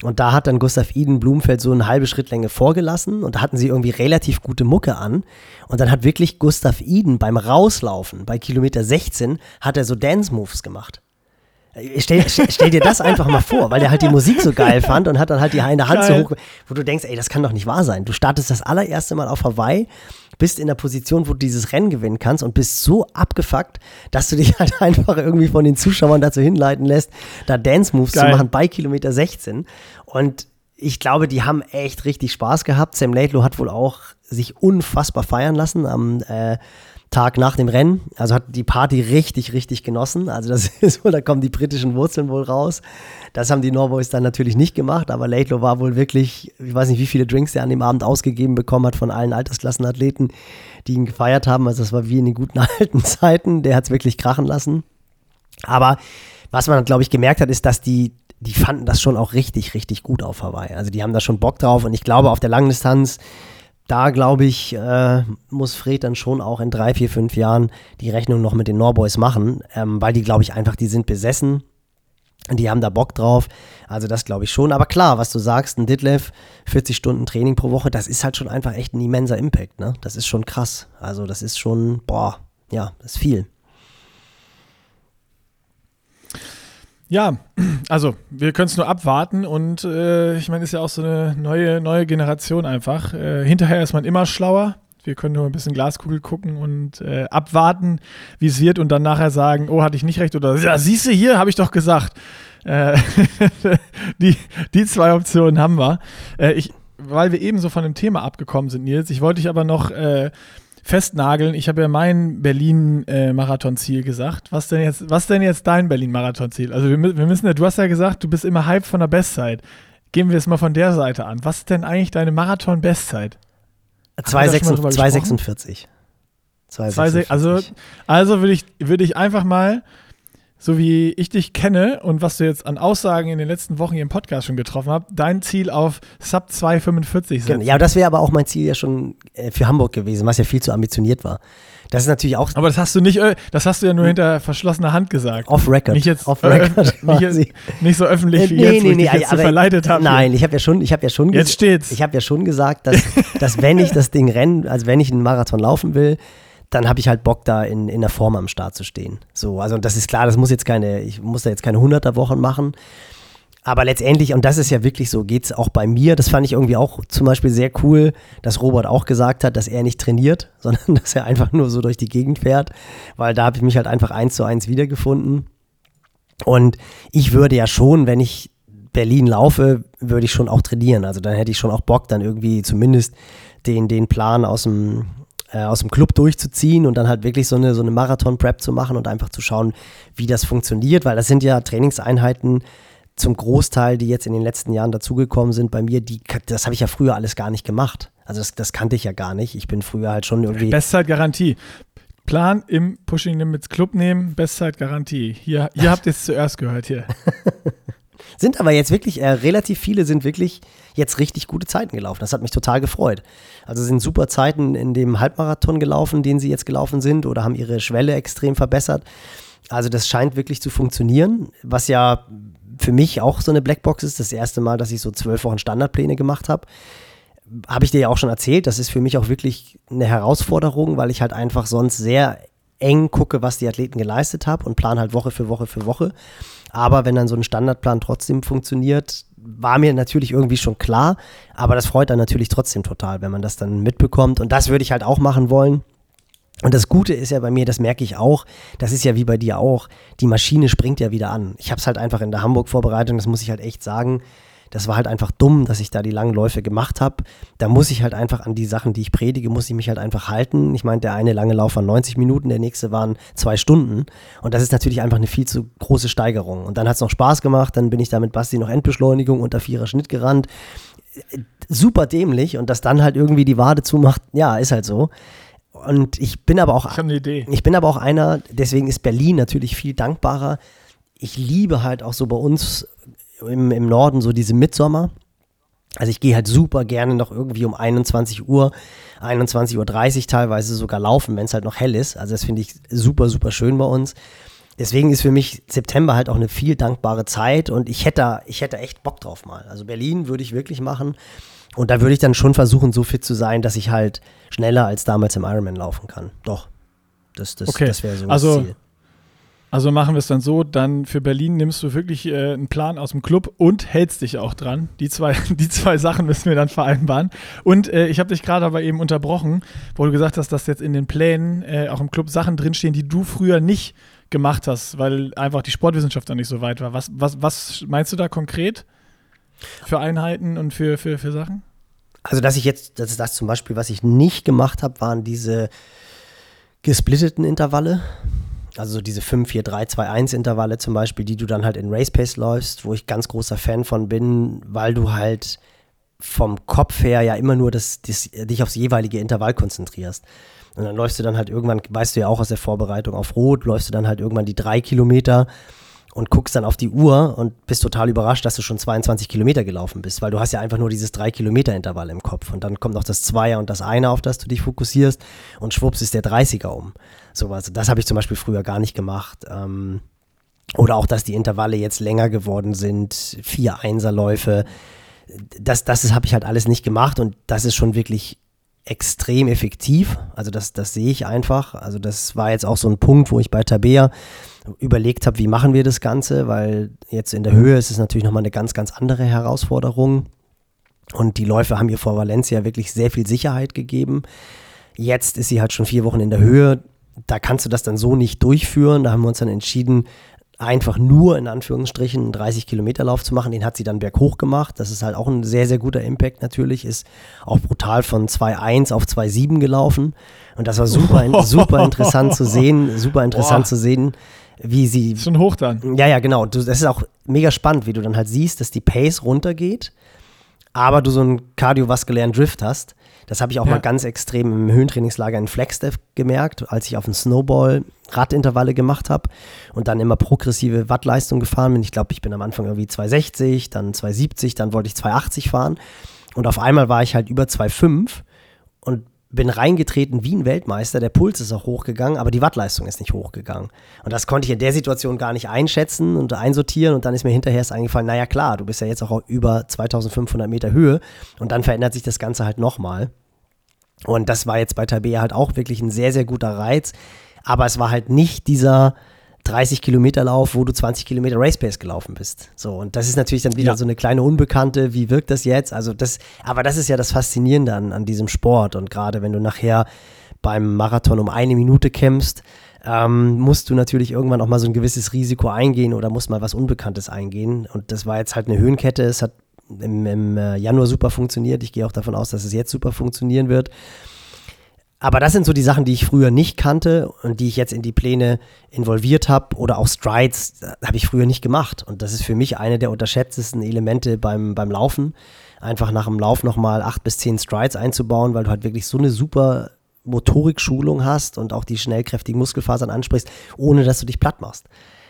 Speaker 2: Und da hat dann Gustav Iden Blumenfeld so eine halbe Schrittlänge vorgelassen und da hatten sie irgendwie relativ gute Mucke an. Und dann hat wirklich Gustav Iden beim Rauslaufen bei Kilometer 16 hat er so Dance-Moves gemacht. <laughs> Stell, stell, dir das einfach mal vor, weil der halt die Musik so geil fand und hat dann halt die eine Hand geil. so hoch, wo du denkst, ey, das kann doch nicht wahr sein. Du startest das allererste Mal auf Hawaii, bist in der Position, wo du dieses Rennen gewinnen kannst und bist so abgefuckt, dass du dich <laughs> halt einfach irgendwie von den Zuschauern dazu hinleiten lässt, da Dance-Moves zu machen bei Kilometer 16. Und ich glaube, die haben echt richtig Spaß gehabt. Sam Laidlow hat wohl auch sich unfassbar feiern lassen am äh, Tag nach dem Rennen. Also hat die Party richtig, richtig genossen. Also das <laughs> ist wohl, da kommen die britischen Wurzeln wohl raus. Das haben die Norboys dann natürlich nicht gemacht, aber Laidlow war wohl wirklich, ich weiß nicht, wie viele Drinks er an dem Abend ausgegeben bekommen hat von allen Altersklassenathleten, die ihn gefeiert haben. Also das war wie in den guten <laughs> alten Zeiten. Der hat es wirklich krachen lassen. Aber was man, glaube ich, gemerkt hat, ist, dass die, die fanden das schon auch richtig, richtig gut auf Hawaii. Also die haben da schon Bock drauf und ich glaube, auf der langen Distanz da glaube ich, äh, muss Fred dann schon auch in drei, vier, fünf Jahren die Rechnung noch mit den Norboys machen, ähm, weil die, glaube ich, einfach, die sind besessen. Die haben da Bock drauf. Also das glaube ich schon. Aber klar, was du sagst, ein Ditlev, 40 Stunden Training pro Woche, das ist halt schon einfach echt ein immenser Impact. Ne? Das ist schon krass. Also das ist schon, boah, ja, das ist viel.
Speaker 1: Ja, <clears throat> also wir können es nur abwarten und äh, ich meine, ist ja auch so eine neue, neue Generation einfach. Äh, hinterher ist man immer schlauer. Wir können nur ein bisschen Glaskugel gucken und äh, abwarten, wie es wird und dann nachher sagen, oh, hatte ich nicht recht oder ja, siehst du hier, habe ich doch gesagt. Äh, <laughs> die, die zwei Optionen haben wir. Äh, ich, weil wir eben so von dem Thema abgekommen sind, Nils, ich wollte dich aber noch äh, festnageln. Ich habe ja mein Berlin-Marathon-Ziel äh, gesagt. Was denn jetzt, was denn jetzt dein Berlin-Marathon-Ziel? Also wir, wir müssen ja, du hast ja gesagt, du bist immer hype von der Bestzeit. Gehen wir es mal von der Seite an. Was ist denn eigentlich deine Marathon-Bestzeit?
Speaker 2: 246.
Speaker 1: Also, also würde ich, würd ich einfach mal, so wie ich dich kenne und was du jetzt an Aussagen in den letzten Wochen hier im Podcast schon getroffen hast, dein Ziel auf Sub 245
Speaker 2: setzen. Ja, das wäre aber auch mein Ziel ja schon äh, für Hamburg gewesen, was ja viel zu ambitioniert war. Das ist natürlich auch.
Speaker 1: Aber das hast du nicht, äh, das hast du ja nur hinter verschlossener Hand gesagt.
Speaker 2: Off Record.
Speaker 1: Nicht jetzt,
Speaker 2: off record.
Speaker 1: Äh, <laughs> nicht, jetzt, nicht, so öffentlich wie nee, jetzt, nee, ich dich jetzt so verleitet habe.
Speaker 2: Nein, ich habe ja schon, ich habe ja schon.
Speaker 1: Jetzt steht's.
Speaker 2: Ich habe ja schon gesagt, dass, dass wenn ich das Ding renne, also wenn ich einen Marathon laufen will, dann habe ich halt Bock, da in, in der Form am Start zu stehen. So, also das ist klar, das muss jetzt keine, ich muss da jetzt keine 100er Wochen machen. Aber letztendlich, und das ist ja wirklich so, geht es auch bei mir. Das fand ich irgendwie auch zum Beispiel sehr cool, dass Robert auch gesagt hat, dass er nicht trainiert, <laughs> sondern dass er einfach nur so durch die Gegend fährt, weil da habe ich mich halt einfach eins zu eins wiedergefunden. Und ich würde ja schon, wenn ich Berlin laufe, würde ich schon auch trainieren. Also dann hätte ich schon auch Bock, dann irgendwie zumindest den, den Plan aus dem, äh, aus dem Club durchzuziehen und dann halt wirklich so eine, so eine Marathon-Prep zu machen und einfach zu schauen, wie das funktioniert, weil das sind ja Trainingseinheiten, zum Großteil, die jetzt in den letzten Jahren dazugekommen sind bei mir, die, das habe ich ja früher alles gar nicht gemacht. Also das, das kannte ich ja gar nicht. Ich bin früher halt schon irgendwie.
Speaker 1: Bestzeitgarantie. Plan im Pushing Limits Club nehmen, Bestzeitgarantie. Hier, hier <laughs> habt ihr es zuerst gehört hier. <laughs>
Speaker 2: sind aber jetzt wirklich, äh, relativ viele sind wirklich jetzt richtig gute Zeiten gelaufen. Das hat mich total gefreut. Also sind super Zeiten in dem Halbmarathon gelaufen, den sie jetzt gelaufen sind oder haben ihre Schwelle extrem verbessert. Also das scheint wirklich zu funktionieren, was ja für mich auch so eine Blackbox ist. Das erste Mal, dass ich so zwölf Wochen Standardpläne gemacht habe. Habe ich dir ja auch schon erzählt. Das ist für mich auch wirklich eine Herausforderung, weil ich halt einfach sonst sehr eng gucke, was die Athleten geleistet haben und plan halt Woche für Woche für Woche. Aber wenn dann so ein Standardplan trotzdem funktioniert, war mir natürlich irgendwie schon klar. Aber das freut dann natürlich trotzdem total, wenn man das dann mitbekommt. Und das würde ich halt auch machen wollen. Und das Gute ist ja bei mir, das merke ich auch, das ist ja wie bei dir auch, die Maschine springt ja wieder an. Ich habe es halt einfach in der Hamburg-Vorbereitung, das muss ich halt echt sagen, das war halt einfach dumm, dass ich da die langen Läufe gemacht habe. Da muss ich halt einfach an die Sachen, die ich predige, muss ich mich halt einfach halten. Ich meine, der eine lange Lauf war 90 Minuten, der nächste waren zwei Stunden. Und das ist natürlich einfach eine viel zu große Steigerung. Und dann hat es noch Spaß gemacht, dann bin ich da mit Basti noch Endbeschleunigung unter vierer Schnitt gerannt. Super dämlich und dass dann halt irgendwie die Wade zumacht, ja, ist halt so. Und ich bin aber auch.
Speaker 1: Ich eine Idee.
Speaker 2: Ich bin aber auch einer, deswegen ist Berlin natürlich viel dankbarer. Ich liebe halt auch so bei uns im, im Norden so diese Mitsommer. Also ich gehe halt super gerne noch irgendwie um 21 Uhr, 21.30 Uhr teilweise sogar laufen, wenn es halt noch hell ist. Also das finde ich super, super schön bei uns. Deswegen ist für mich September halt auch eine viel dankbare Zeit und ich hätte, ich hätte echt Bock drauf mal. Also Berlin würde ich wirklich machen. Und da würde ich dann schon versuchen, so fit zu sein, dass ich halt schneller als damals im Ironman laufen kann. Doch. Das, das,
Speaker 1: okay.
Speaker 2: das wäre so
Speaker 1: also,
Speaker 2: das Ziel.
Speaker 1: Also machen wir es dann so, dann für Berlin nimmst du wirklich äh, einen Plan aus dem Club und hältst dich auch dran. Die zwei, <laughs> die zwei Sachen müssen wir dann vereinbaren. Und äh, ich habe dich gerade aber eben unterbrochen, wo du gesagt hast, dass jetzt in den Plänen äh, auch im Club Sachen drinstehen, die du früher nicht gemacht hast, weil einfach die Sportwissenschaft da nicht so weit war. Was, was, was meinst du da konkret? Für Einheiten und für, für, für Sachen?
Speaker 2: Also, dass ich jetzt, das ist das zum Beispiel, was ich nicht gemacht habe, waren diese gesplitteten Intervalle. Also diese 5, 4, 3, 2, 1 Intervalle zum Beispiel, die du dann halt in Race Pace läufst, wo ich ganz großer Fan von bin, weil du halt vom Kopf her ja immer nur das, das, dich aufs jeweilige Intervall konzentrierst. Und dann läufst du dann halt irgendwann, weißt du ja auch aus der Vorbereitung auf Rot, läufst du dann halt irgendwann die drei Kilometer und guckst dann auf die Uhr und bist total überrascht, dass du schon 22 Kilometer gelaufen bist, weil du hast ja einfach nur dieses 3-Kilometer-Intervall im Kopf und dann kommt noch das Zweier und das Einer, auf das du dich fokussierst und schwupps ist der 30er um. So was. Das habe ich zum Beispiel früher gar nicht gemacht. Ähm, Oder auch, dass die Intervalle jetzt länger geworden sind, vier Einserläufe. Das, das habe ich halt alles nicht gemacht und das ist schon wirklich extrem effektiv. Also das, das sehe ich einfach. Also das war jetzt auch so ein Punkt, wo ich bei Tabea überlegt habe, wie machen wir das Ganze, weil jetzt in der Höhe ist es natürlich nochmal eine ganz, ganz andere Herausforderung. Und die Läufe haben ihr vor Valencia wirklich sehr viel Sicherheit gegeben. Jetzt ist sie halt schon vier Wochen in der Höhe. Da kannst du das dann so nicht durchführen. Da haben wir uns dann entschieden, einfach nur in Anführungsstrichen einen 30 Kilometer Lauf zu machen. Den hat sie dann berghoch gemacht. Das ist halt auch ein sehr, sehr guter Impact natürlich. Ist auch brutal von 2,1 auf 2,7 gelaufen. Und das war super, <laughs> super interessant zu sehen. Super interessant Boah. zu sehen, wie sie.
Speaker 1: Schon hoch dann.
Speaker 2: Ja, ja, genau. das ist auch mega spannend, wie du dann halt siehst, dass die Pace runtergeht, aber du so einen kardiovaskulären Drift hast. Das habe ich auch ja. mal ganz extrem im Höhentrainingslager in Flagstaff gemerkt, als ich auf dem Snowball Radintervalle gemacht habe und dann immer progressive Wattleistung gefahren bin. Ich glaube, ich bin am Anfang irgendwie 260, dann 270, dann wollte ich 280 fahren und auf einmal war ich halt über 2,5 und bin reingetreten wie ein Weltmeister. Der Puls ist auch hochgegangen, aber die Wattleistung ist nicht hochgegangen. Und das konnte ich in der Situation gar nicht einschätzen und einsortieren. Und dann ist mir hinterher erst eingefallen, naja klar, du bist ja jetzt auch über 2500 Meter Höhe. Und dann verändert sich das Ganze halt nochmal. Und das war jetzt bei Tabea halt auch wirklich ein sehr, sehr guter Reiz. Aber es war halt nicht dieser 30 Kilometer Lauf, wo du 20 Kilometer Race Pace gelaufen bist. So, und das ist natürlich dann wieder ja. so eine kleine Unbekannte. Wie wirkt das jetzt? Also, das, aber das ist ja das Faszinierende an, an diesem Sport. Und gerade wenn du nachher beim Marathon um eine Minute kämpfst, ähm, musst du natürlich irgendwann auch mal so ein gewisses Risiko eingehen oder musst mal was Unbekanntes eingehen. Und das war jetzt halt eine Höhenkette. Es hat im, im äh, Januar super funktioniert. Ich gehe auch davon aus, dass es jetzt super funktionieren wird. Aber das sind so die Sachen, die ich früher nicht kannte und die ich jetzt in die Pläne involviert habe. Oder auch Strides habe ich früher nicht gemacht. Und das ist für mich eine der unterschätztesten Elemente beim, beim Laufen. Einfach nach dem Lauf nochmal acht bis zehn Strides einzubauen, weil du halt wirklich so eine super Motorikschulung hast und auch die schnellkräftigen Muskelfasern ansprichst, ohne dass du dich platt machst.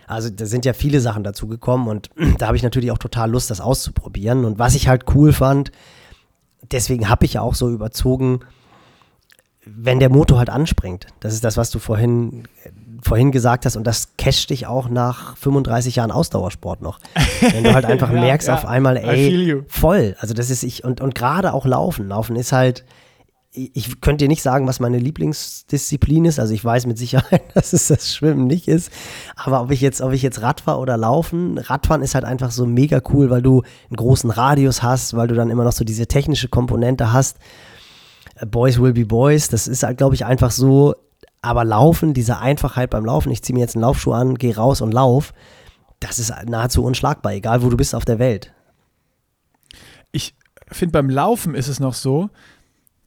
Speaker 2: Also da sind ja viele Sachen dazu gekommen und <clears throat> da habe ich natürlich auch total Lust, das auszuprobieren. Und was ich halt cool fand, deswegen habe ich ja auch so überzogen, wenn der Motor halt anspringt. Das ist das, was du vorhin, vorhin gesagt hast und das casht dich auch nach 35 Jahren Ausdauersport noch. Wenn du halt einfach <laughs> ja, merkst ja. auf einmal, ey, voll. Also das ist ich und, und gerade auch Laufen. Laufen ist halt, ich könnte dir nicht sagen, was meine Lieblingsdisziplin ist. Also ich weiß mit Sicherheit, <laughs> dass es das Schwimmen nicht ist. Aber ob ich jetzt, ob ich jetzt Radfahr oder Laufen, Radfahren ist halt einfach so mega cool, weil du einen großen Radius hast, weil du dann immer noch so diese technische Komponente hast. Boys will be Boys, das ist halt, glaube ich, einfach so. Aber Laufen, diese Einfachheit beim Laufen, ich ziehe mir jetzt einen Laufschuh an, gehe raus und lauf, das ist nahezu unschlagbar, egal wo du bist auf der Welt.
Speaker 1: Ich finde, beim Laufen ist es noch so,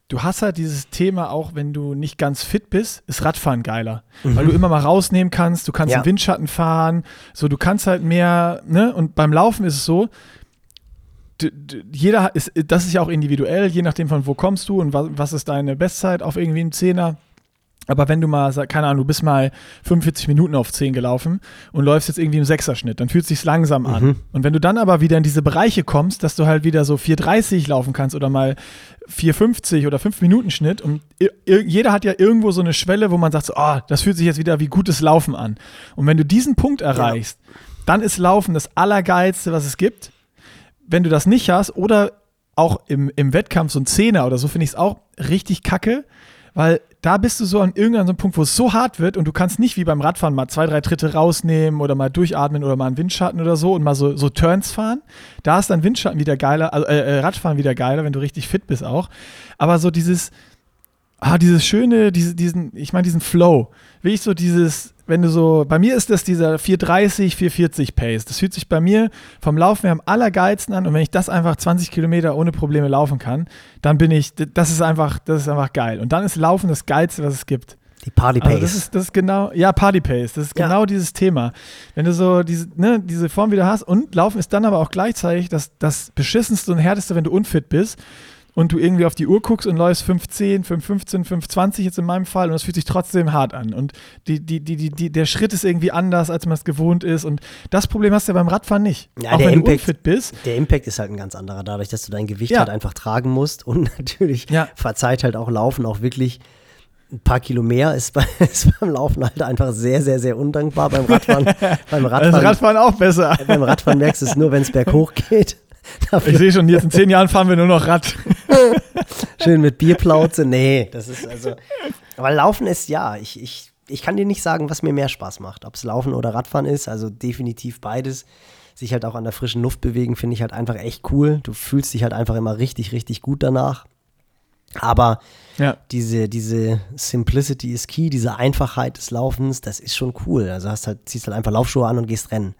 Speaker 1: du hast halt dieses Thema auch, wenn du nicht ganz fit bist, ist Radfahren geiler. Mhm. Weil du immer mal rausnehmen kannst, du kannst ja. im Windschatten fahren, so du kannst halt mehr, ne? Und beim Laufen ist es so, jeder ist, das ist ja auch individuell, je nachdem von wo kommst du und was, was ist deine Bestzeit auf irgendwie einen Zehner. Aber wenn du mal, keine Ahnung, du bist mal 45 Minuten auf 10 gelaufen und läufst jetzt irgendwie im Sechserschnitt, dann fühlt es sich langsam an. Mhm. Und wenn du dann aber wieder in diese Bereiche kommst, dass du halt wieder so 4,30 laufen kannst oder mal 4,50 oder 5 Minuten Schnitt und jeder hat ja irgendwo so eine Schwelle, wo man sagt, so, oh, das fühlt sich jetzt wieder wie gutes Laufen an. Und wenn du diesen Punkt erreichst, ja. dann ist Laufen das Allergeilste, was es gibt wenn du das nicht hast oder auch im, im Wettkampf so ein Zehner oder so, finde ich es auch richtig kacke, weil da bist du so an irgendeinem Punkt, wo es so hart wird und du kannst nicht wie beim Radfahren mal zwei, drei Tritte rausnehmen oder mal durchatmen oder mal einen Windschatten oder so und mal so, so Turns fahren. Da ist dann Windschatten wieder geiler, also äh, äh, Radfahren wieder geiler, wenn du richtig fit bist auch. Aber so dieses, ah, dieses schöne, diese, diesen, ich meine, diesen Flow, wie ich so dieses, wenn du so, bei mir ist das dieser 430, 440 Pace. Das fühlt sich bei mir vom Laufen her am allergeilsten an und wenn ich das einfach 20 Kilometer ohne Probleme laufen kann, dann bin ich, das ist einfach, das ist einfach geil. Und dann ist Laufen das Geilste, was es gibt.
Speaker 2: Die Party Pace.
Speaker 1: Also das, ist, das ist genau, ja, Party Pace. Das ist ja. genau dieses Thema. Wenn du so diese, ne, diese Form wieder hast und Laufen ist dann aber auch gleichzeitig das, das beschissenste und härteste, wenn du unfit bist und du irgendwie auf die Uhr guckst und läufst 5,10, 5,15, 5,20 jetzt in meinem Fall und es fühlt sich trotzdem hart an. Und die, die, die, die, die, der Schritt ist irgendwie anders, als man es gewohnt ist. Und das Problem hast du ja beim Radfahren nicht.
Speaker 2: Ja, Auch wenn Impact, du unfit bist. Der Impact ist halt ein ganz anderer, dadurch, dass du dein Gewicht ja. halt einfach tragen musst und <laughs> natürlich ja. verzeiht halt auch Laufen auch wirklich ein paar Kilo mehr ist, bei, <laughs> ist, beim Laufen halt einfach sehr, sehr, sehr undankbar. Beim Radfahren, <laughs>
Speaker 1: beim Radfahren, das Radfahren auch besser.
Speaker 2: Beim Radfahren merkst du es nur, wenn es berghoch geht. <laughs>
Speaker 1: Dafür ich sehe schon, jetzt in zehn Jahren fahren wir nur noch Rad. <laughs>
Speaker 2: Schön mit Bierplauze. Nee, das ist also. Aber Laufen ist ja, ich, ich, ich kann dir nicht sagen, was mir mehr Spaß macht. Ob es Laufen oder Radfahren ist, also definitiv beides. Sich halt auch an der frischen Luft bewegen, finde ich halt einfach echt cool. Du fühlst dich halt einfach immer richtig, richtig gut danach. Aber ja. diese, diese Simplicity is key, diese Einfachheit des Laufens, das ist schon cool. Also hast halt, ziehst halt einfach Laufschuhe an und gehst rennen.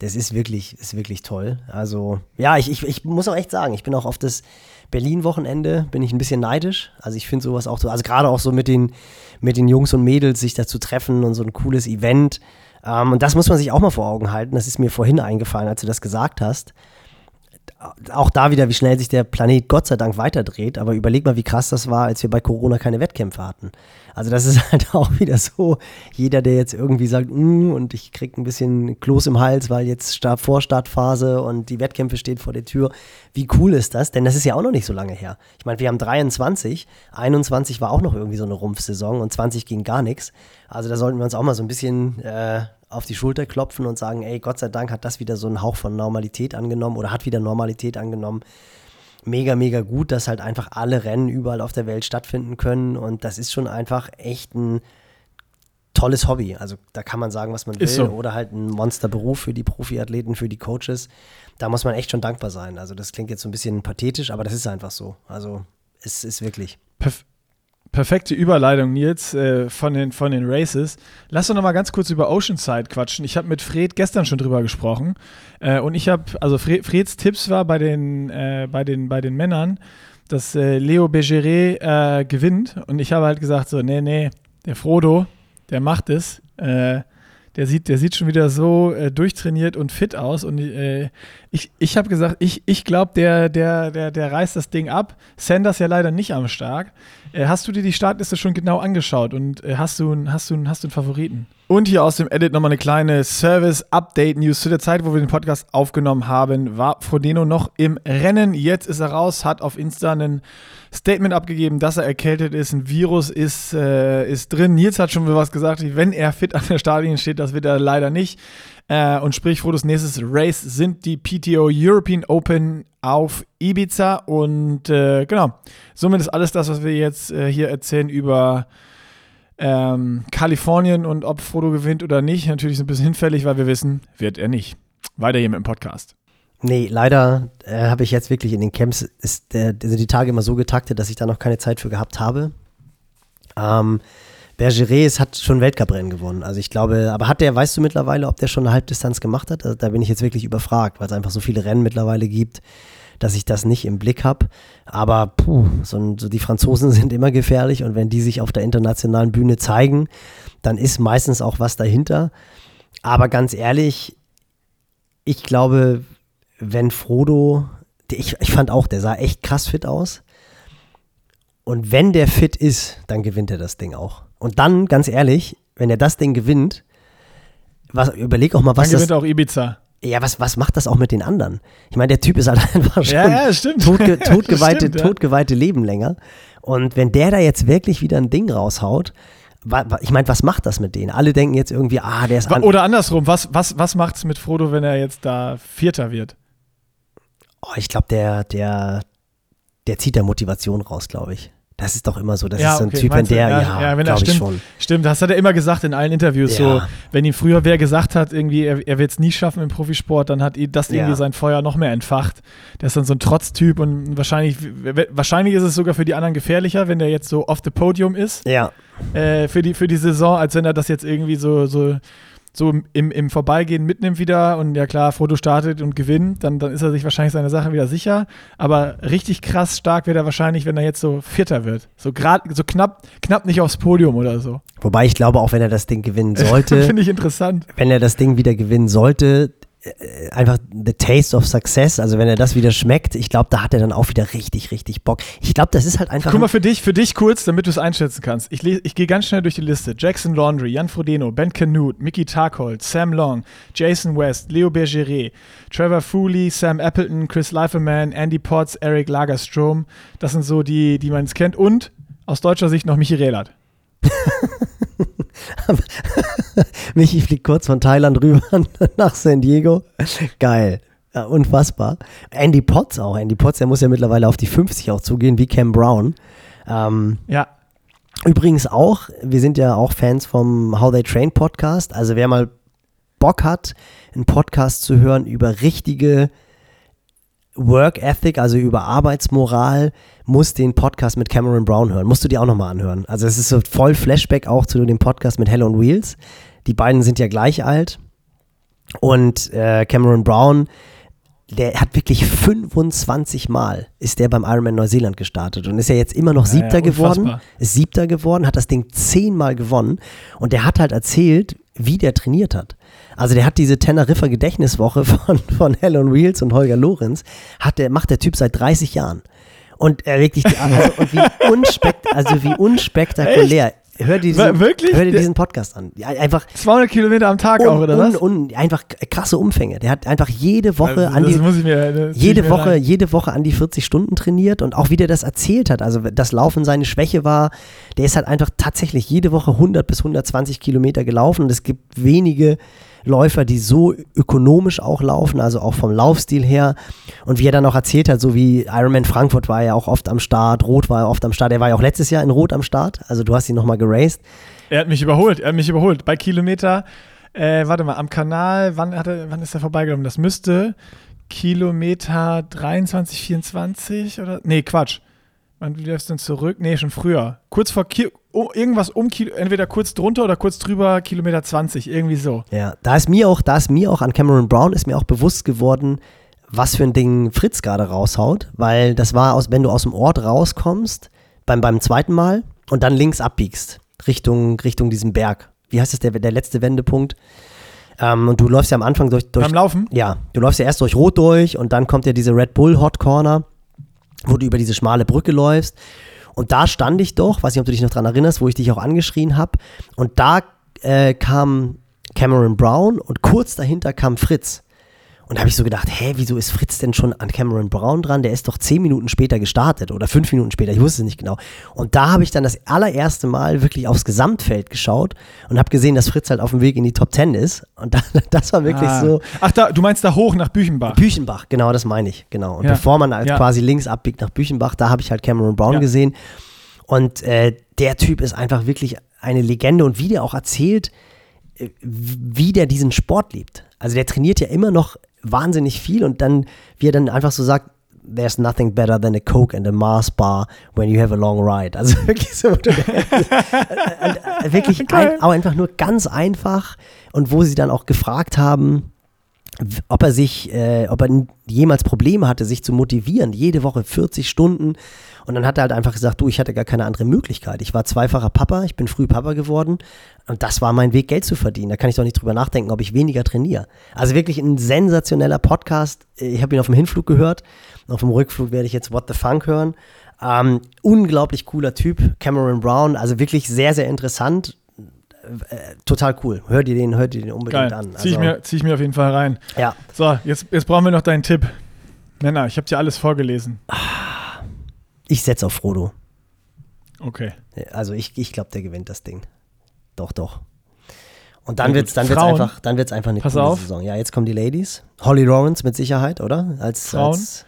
Speaker 2: Das ist wirklich, ist wirklich toll. Also, ja, ich, ich, ich muss auch echt sagen, ich bin auch auf das Berlin-Wochenende, bin ich ein bisschen neidisch. Also ich finde sowas auch so, also gerade auch so mit den, mit den Jungs und Mädels sich da zu treffen und so ein cooles Event. Ähm, und das muss man sich auch mal vor Augen halten. Das ist mir vorhin eingefallen, als du das gesagt hast auch da wieder, wie schnell sich der Planet Gott sei Dank weiterdreht. Aber überleg mal, wie krass das war, als wir bei Corona keine Wettkämpfe hatten. Also das <laughs> ist halt auch wieder so, jeder, der jetzt irgendwie sagt, mm, und ich krieg ein bisschen Kloß im Hals, weil jetzt Start, Vorstartphase und die Wettkämpfe stehen vor der Tür. Wie cool ist das? Denn das ist ja auch noch nicht so lange her. Ich meine, wir haben 23, 21 war auch noch irgendwie so eine Rumpfsaison und 20 ging gar nichts. Also da sollten wir uns auch mal so ein bisschen äh, auf die Schulter klopfen und sagen, ey, Gott sei Dank hat das wieder so einen Hauch von Normalität angenommen oder hat wieder Normalität angenommen. Mega, mega gut, dass halt einfach alle Rennen überall auf der Welt stattfinden können und das ist schon einfach echt ein tolles Hobby. Also da kann man sagen, was man will so. oder halt ein Monsterberuf für die Profiathleten, für die Coaches. Da muss man echt schon dankbar sein. Also das klingt jetzt so ein bisschen pathetisch, aber das ist einfach so. Also es ist wirklich.
Speaker 1: Perf Perfekte Überleitung, Nils, äh, von, den, von den Races. Lass uns noch mal ganz kurz über Oceanside quatschen. Ich habe mit Fred gestern schon drüber gesprochen. Äh, und ich habe, also Fred, Freds Tipps war bei den, äh, bei den, bei den Männern, dass äh, Leo Bergeret äh, gewinnt. Und ich habe halt gesagt, so, nee, nee, der Frodo, der macht es. Äh, der sieht, der sieht schon wieder so durchtrainiert und fit aus. Und ich, ich habe gesagt, ich, ich glaube, der, der, der, der reißt das Ding ab. Sanders ja leider nicht am Start. Äh, hast du dir die Startliste schon genau angeschaut und äh, hast, du, hast, du, hast du einen Favoriten? Und hier aus dem Edit nochmal eine kleine Service-Update-News. Zu der Zeit, wo wir den Podcast aufgenommen haben, war Frodeno noch im Rennen. Jetzt ist er raus, hat auf Insta ein Statement abgegeben, dass er erkältet ist. Ein Virus ist, äh, ist drin. Nils hat schon was gesagt, wenn er fit an der Startlinie steht, das wird er leider nicht. Äh, und sprich, Frodos nächstes Race sind die PTO European Open auf Ibiza. Und äh, genau, somit ist alles das, was wir jetzt äh, hier erzählen über ähm, Kalifornien und ob Frodo gewinnt oder nicht. Natürlich ein bisschen hinfällig, weil wir wissen, wird er nicht. Weiter hier mit dem Podcast.
Speaker 2: Nee, leider äh, habe ich jetzt wirklich in den Camps, ist der, sind die Tage immer so getaktet, dass ich da noch keine Zeit für gehabt habe. Ähm, Bergeret hat schon Weltcuprennen gewonnen. Also ich glaube, aber hat der, weißt du mittlerweile, ob der schon eine Halbdistanz gemacht hat? Also da bin ich jetzt wirklich überfragt, weil es einfach so viele Rennen mittlerweile gibt, dass ich das nicht im Blick habe. Aber puh, so, so die Franzosen <laughs> sind immer gefährlich und wenn die sich auf der internationalen Bühne zeigen, dann ist meistens auch was dahinter. Aber ganz ehrlich, ich glaube, wenn Frodo, ich, ich fand auch, der sah echt krass fit aus. Und wenn der fit ist, dann gewinnt er das Ding auch. Und dann, ganz ehrlich, wenn er das Ding gewinnt, was, überleg auch mal, was
Speaker 1: dann gewinnt das, auch Ibiza.
Speaker 2: Ja, was, was macht das auch mit den anderen? Ich meine, der Typ ist halt <laughs> einfach schon
Speaker 1: ja, ja, stimmt.
Speaker 2: Totge, <laughs> totgeweihte, stimmt, ja. totgeweihte Leben länger. Und wenn der da jetzt wirklich wieder ein Ding raushaut, ich meine, was macht das mit denen? Alle denken jetzt irgendwie, ah, der ist
Speaker 1: an Oder andersrum, was, was, was macht es mit Frodo, wenn er jetzt da Vierter wird?
Speaker 2: Oh, ich glaube, der, der, der zieht da Motivation raus, glaube ich. Das ist doch immer so. Das ja, ist so ein okay, Typ, wenn der, ja, ja, ja wenn er,
Speaker 1: stimmt,
Speaker 2: schon.
Speaker 1: Stimmt, das hat er immer gesagt in allen Interviews. Ja. So, wenn ihm früher wer gesagt hat, irgendwie, er, er wird es nie schaffen im Profisport, dann hat das irgendwie sein Feuer noch mehr entfacht. Der ist dann so ein Trotztyp und wahrscheinlich, wahrscheinlich ist es sogar für die anderen gefährlicher, wenn der jetzt so off the podium ist.
Speaker 2: Ja.
Speaker 1: Äh, für, die, für die Saison, als wenn er das jetzt irgendwie so, so so im, im Vorbeigehen mitnimmt wieder und ja klar, Foto startet und gewinnt, dann, dann ist er sich wahrscheinlich seine Sache wieder sicher. Aber richtig krass stark wird er wahrscheinlich, wenn er jetzt so Vierter wird. So gerade, so knapp, knapp nicht aufs Podium oder so.
Speaker 2: Wobei ich glaube, auch wenn er das Ding gewinnen <laughs> sollte.
Speaker 1: Finde ich interessant.
Speaker 2: Wenn er das Ding wieder gewinnen sollte, einfach the taste of success, also wenn er das wieder schmeckt, ich glaube, da hat er dann auch wieder richtig, richtig Bock. Ich glaube, das ist halt einfach.
Speaker 1: Guck mal für dich, für dich kurz, damit du es einschätzen kannst. Ich, ich gehe ganz schnell durch die Liste. Jackson Laundry, Jan Frodeno, Ben Canute, Mickey Tarkold, Sam Long, Jason West, Leo Bergeret, Trevor Fooley, Sam Appleton, Chris Leiferman, Andy Potts, Eric Lagerstrom. Das sind so die, die man es kennt. Und aus deutscher Sicht noch Michi Rehlert. <laughs> <laughs>
Speaker 2: Michi fliegt kurz von Thailand rüber <laughs> nach San Diego. Geil. Ja, unfassbar. Andy Potts auch. Andy Potts, der muss ja mittlerweile auf die 50 auch zugehen, wie Cam Brown. Ähm,
Speaker 1: ja.
Speaker 2: Übrigens auch, wir sind ja auch Fans vom How They Train Podcast. Also wer mal Bock hat, einen Podcast zu hören über richtige Work Ethic, also über Arbeitsmoral, muss den Podcast mit Cameron Brown hören. Musst du dir auch nochmal anhören. Also es ist so voll Flashback auch zu dem Podcast mit Hell on Wheels. Die beiden sind ja gleich alt. Und äh, Cameron Brown der hat wirklich 25 Mal ist der beim Ironman Neuseeland gestartet und ist ja jetzt immer noch Siebter ja, ja, geworden, ist Siebter geworden, hat das Ding zehnmal gewonnen und der hat halt erzählt, wie der trainiert hat. Also der hat diese Teneriffa Gedächtniswoche <laughs> von, von Helen Wheels und Holger Lorenz, hat der, macht der Typ seit 30 Jahren. Und er wirklich, also, <laughs> und wie, unspekt, also wie unspektakulär. Hör dir diesen, Wirklich? Hör dir diesen Podcast an. Einfach
Speaker 1: 200 Kilometer am Tag un, auch, oder was?
Speaker 2: Un, einfach krasse Umfänge. Der hat einfach jede Woche also, an die, mir, jede Woche, rein. jede Woche an die 40 Stunden trainiert und auch wie der das erzählt hat. Also, das Laufen seine Schwäche war, der ist halt einfach tatsächlich jede Woche 100 bis 120 Kilometer gelaufen und es gibt wenige Läufer, die so ökonomisch auch laufen, also auch vom Laufstil her. Und wie er dann auch erzählt hat, so wie Ironman Frankfurt war ja auch oft am Start, Rot war er oft am Start. Er war ja auch letztes Jahr in Rot am Start, also du hast ihn nochmal geraced.
Speaker 1: Er hat mich überholt, er hat mich überholt. Bei Kilometer, äh, warte mal, am Kanal, wann, hat er, wann ist er vorbeigekommen? Das müsste Kilometer 23, 24 oder? Nee, Quatsch. Wann läufst du denn zurück? Nee, schon früher. Kurz vor Ki oh, irgendwas um Kilo, entweder kurz drunter oder kurz drüber Kilometer 20, irgendwie so.
Speaker 2: Ja, da ist mir auch, da ist mir auch an Cameron Brown ist mir auch bewusst geworden, was für ein Ding Fritz gerade raushaut, weil das war aus, wenn du aus dem Ort rauskommst, beim, beim zweiten Mal und dann links abbiegst, Richtung, Richtung diesem Berg. Wie heißt das, der, der letzte Wendepunkt? Ähm, und du läufst ja am Anfang durch, durch.
Speaker 1: Beim Laufen?
Speaker 2: Ja, du läufst ja erst durch Rot durch und dann kommt ja diese Red Bull Hot Corner wo du über diese schmale Brücke läufst. Und da stand ich doch, weiß nicht, ob du dich noch dran erinnerst, wo ich dich auch angeschrien habe. Und da äh, kam Cameron Brown und kurz dahinter kam Fritz. Und da habe ich so gedacht, hä, wieso ist Fritz denn schon an Cameron Brown dran? Der ist doch zehn Minuten später gestartet oder fünf Minuten später, ich wusste es nicht genau. Und da habe ich dann das allererste Mal wirklich aufs Gesamtfeld geschaut und habe gesehen, dass Fritz halt auf dem Weg in die Top Ten ist. Und da, <laughs> das war wirklich ah. so.
Speaker 1: Ach, da, du meinst da hoch nach Büchenbach?
Speaker 2: Büchenbach, genau, das meine ich, genau. Und ja. bevor man halt ja. quasi links abbiegt nach Büchenbach, da habe ich halt Cameron Brown ja. gesehen. Und äh, der Typ ist einfach wirklich eine Legende und wie der auch erzählt, äh, wie der diesen Sport liebt. Also der trainiert ja immer noch wahnsinnig viel und dann, wie er dann einfach so sagt, there's nothing better than a Coke and a Mars bar when you have a long ride. Also <laughs> wirklich so, wirklich <laughs> ein, aber einfach nur ganz einfach und wo sie dann auch gefragt haben, ob er sich, äh, ob er jemals Probleme hatte, sich zu motivieren, jede Woche 40 Stunden. Und dann hat er halt einfach gesagt, du, ich hatte gar keine andere Möglichkeit. Ich war zweifacher Papa, ich bin früh Papa geworden und das war mein Weg, Geld zu verdienen. Da kann ich doch nicht drüber nachdenken, ob ich weniger trainiere. Also wirklich ein sensationeller Podcast. Ich habe ihn auf dem Hinflug gehört. Auf dem Rückflug werde ich jetzt What the Funk hören. Ähm, unglaublich cooler Typ, Cameron Brown. Also wirklich sehr, sehr interessant äh, total cool. Hör dir den, hör dir den unbedingt Geil. an.
Speaker 1: Also, zieh, ich mir, zieh ich mir auf jeden Fall rein.
Speaker 2: Ja.
Speaker 1: So, jetzt, jetzt brauchen wir noch deinen Tipp. Männer, ich habe dir alles vorgelesen.
Speaker 2: Ich setze auf Frodo.
Speaker 1: Okay.
Speaker 2: Also ich, ich glaube, der gewinnt das Ding. Doch, doch. Und dann wird es dann wird's einfach, dann wird's einfach eine
Speaker 1: Pass auf.
Speaker 2: Saison. Ja, jetzt kommen die Ladies. Holly Lawrence mit Sicherheit, oder? Als,
Speaker 1: Frauen.
Speaker 2: Als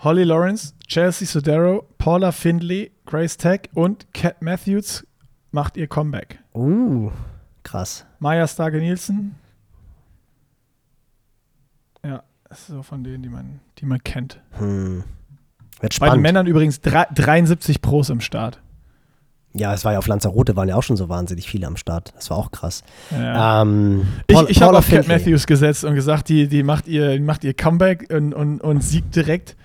Speaker 1: Holly Lawrence, Chelsea Sodero, Paula Findley, Grace Tech und Cat Matthews macht ihr Comeback.
Speaker 2: Uh, krass.
Speaker 1: Maya Starke Nielsen. Ja, das ist so von denen, die man, die man kennt.
Speaker 2: Hm.
Speaker 1: Wird spannend. Bei den Männern übrigens 73 Pros im Start.
Speaker 2: Ja, es war ja auf Lanzarote, waren ja auch schon so wahnsinnig viele am Start. Das war auch krass.
Speaker 1: Ja. Ähm, Paul, ich ich habe auf Cat Matthews gesetzt und gesagt, die, die, macht, ihr, macht ihr Comeback und, und, und siegt direkt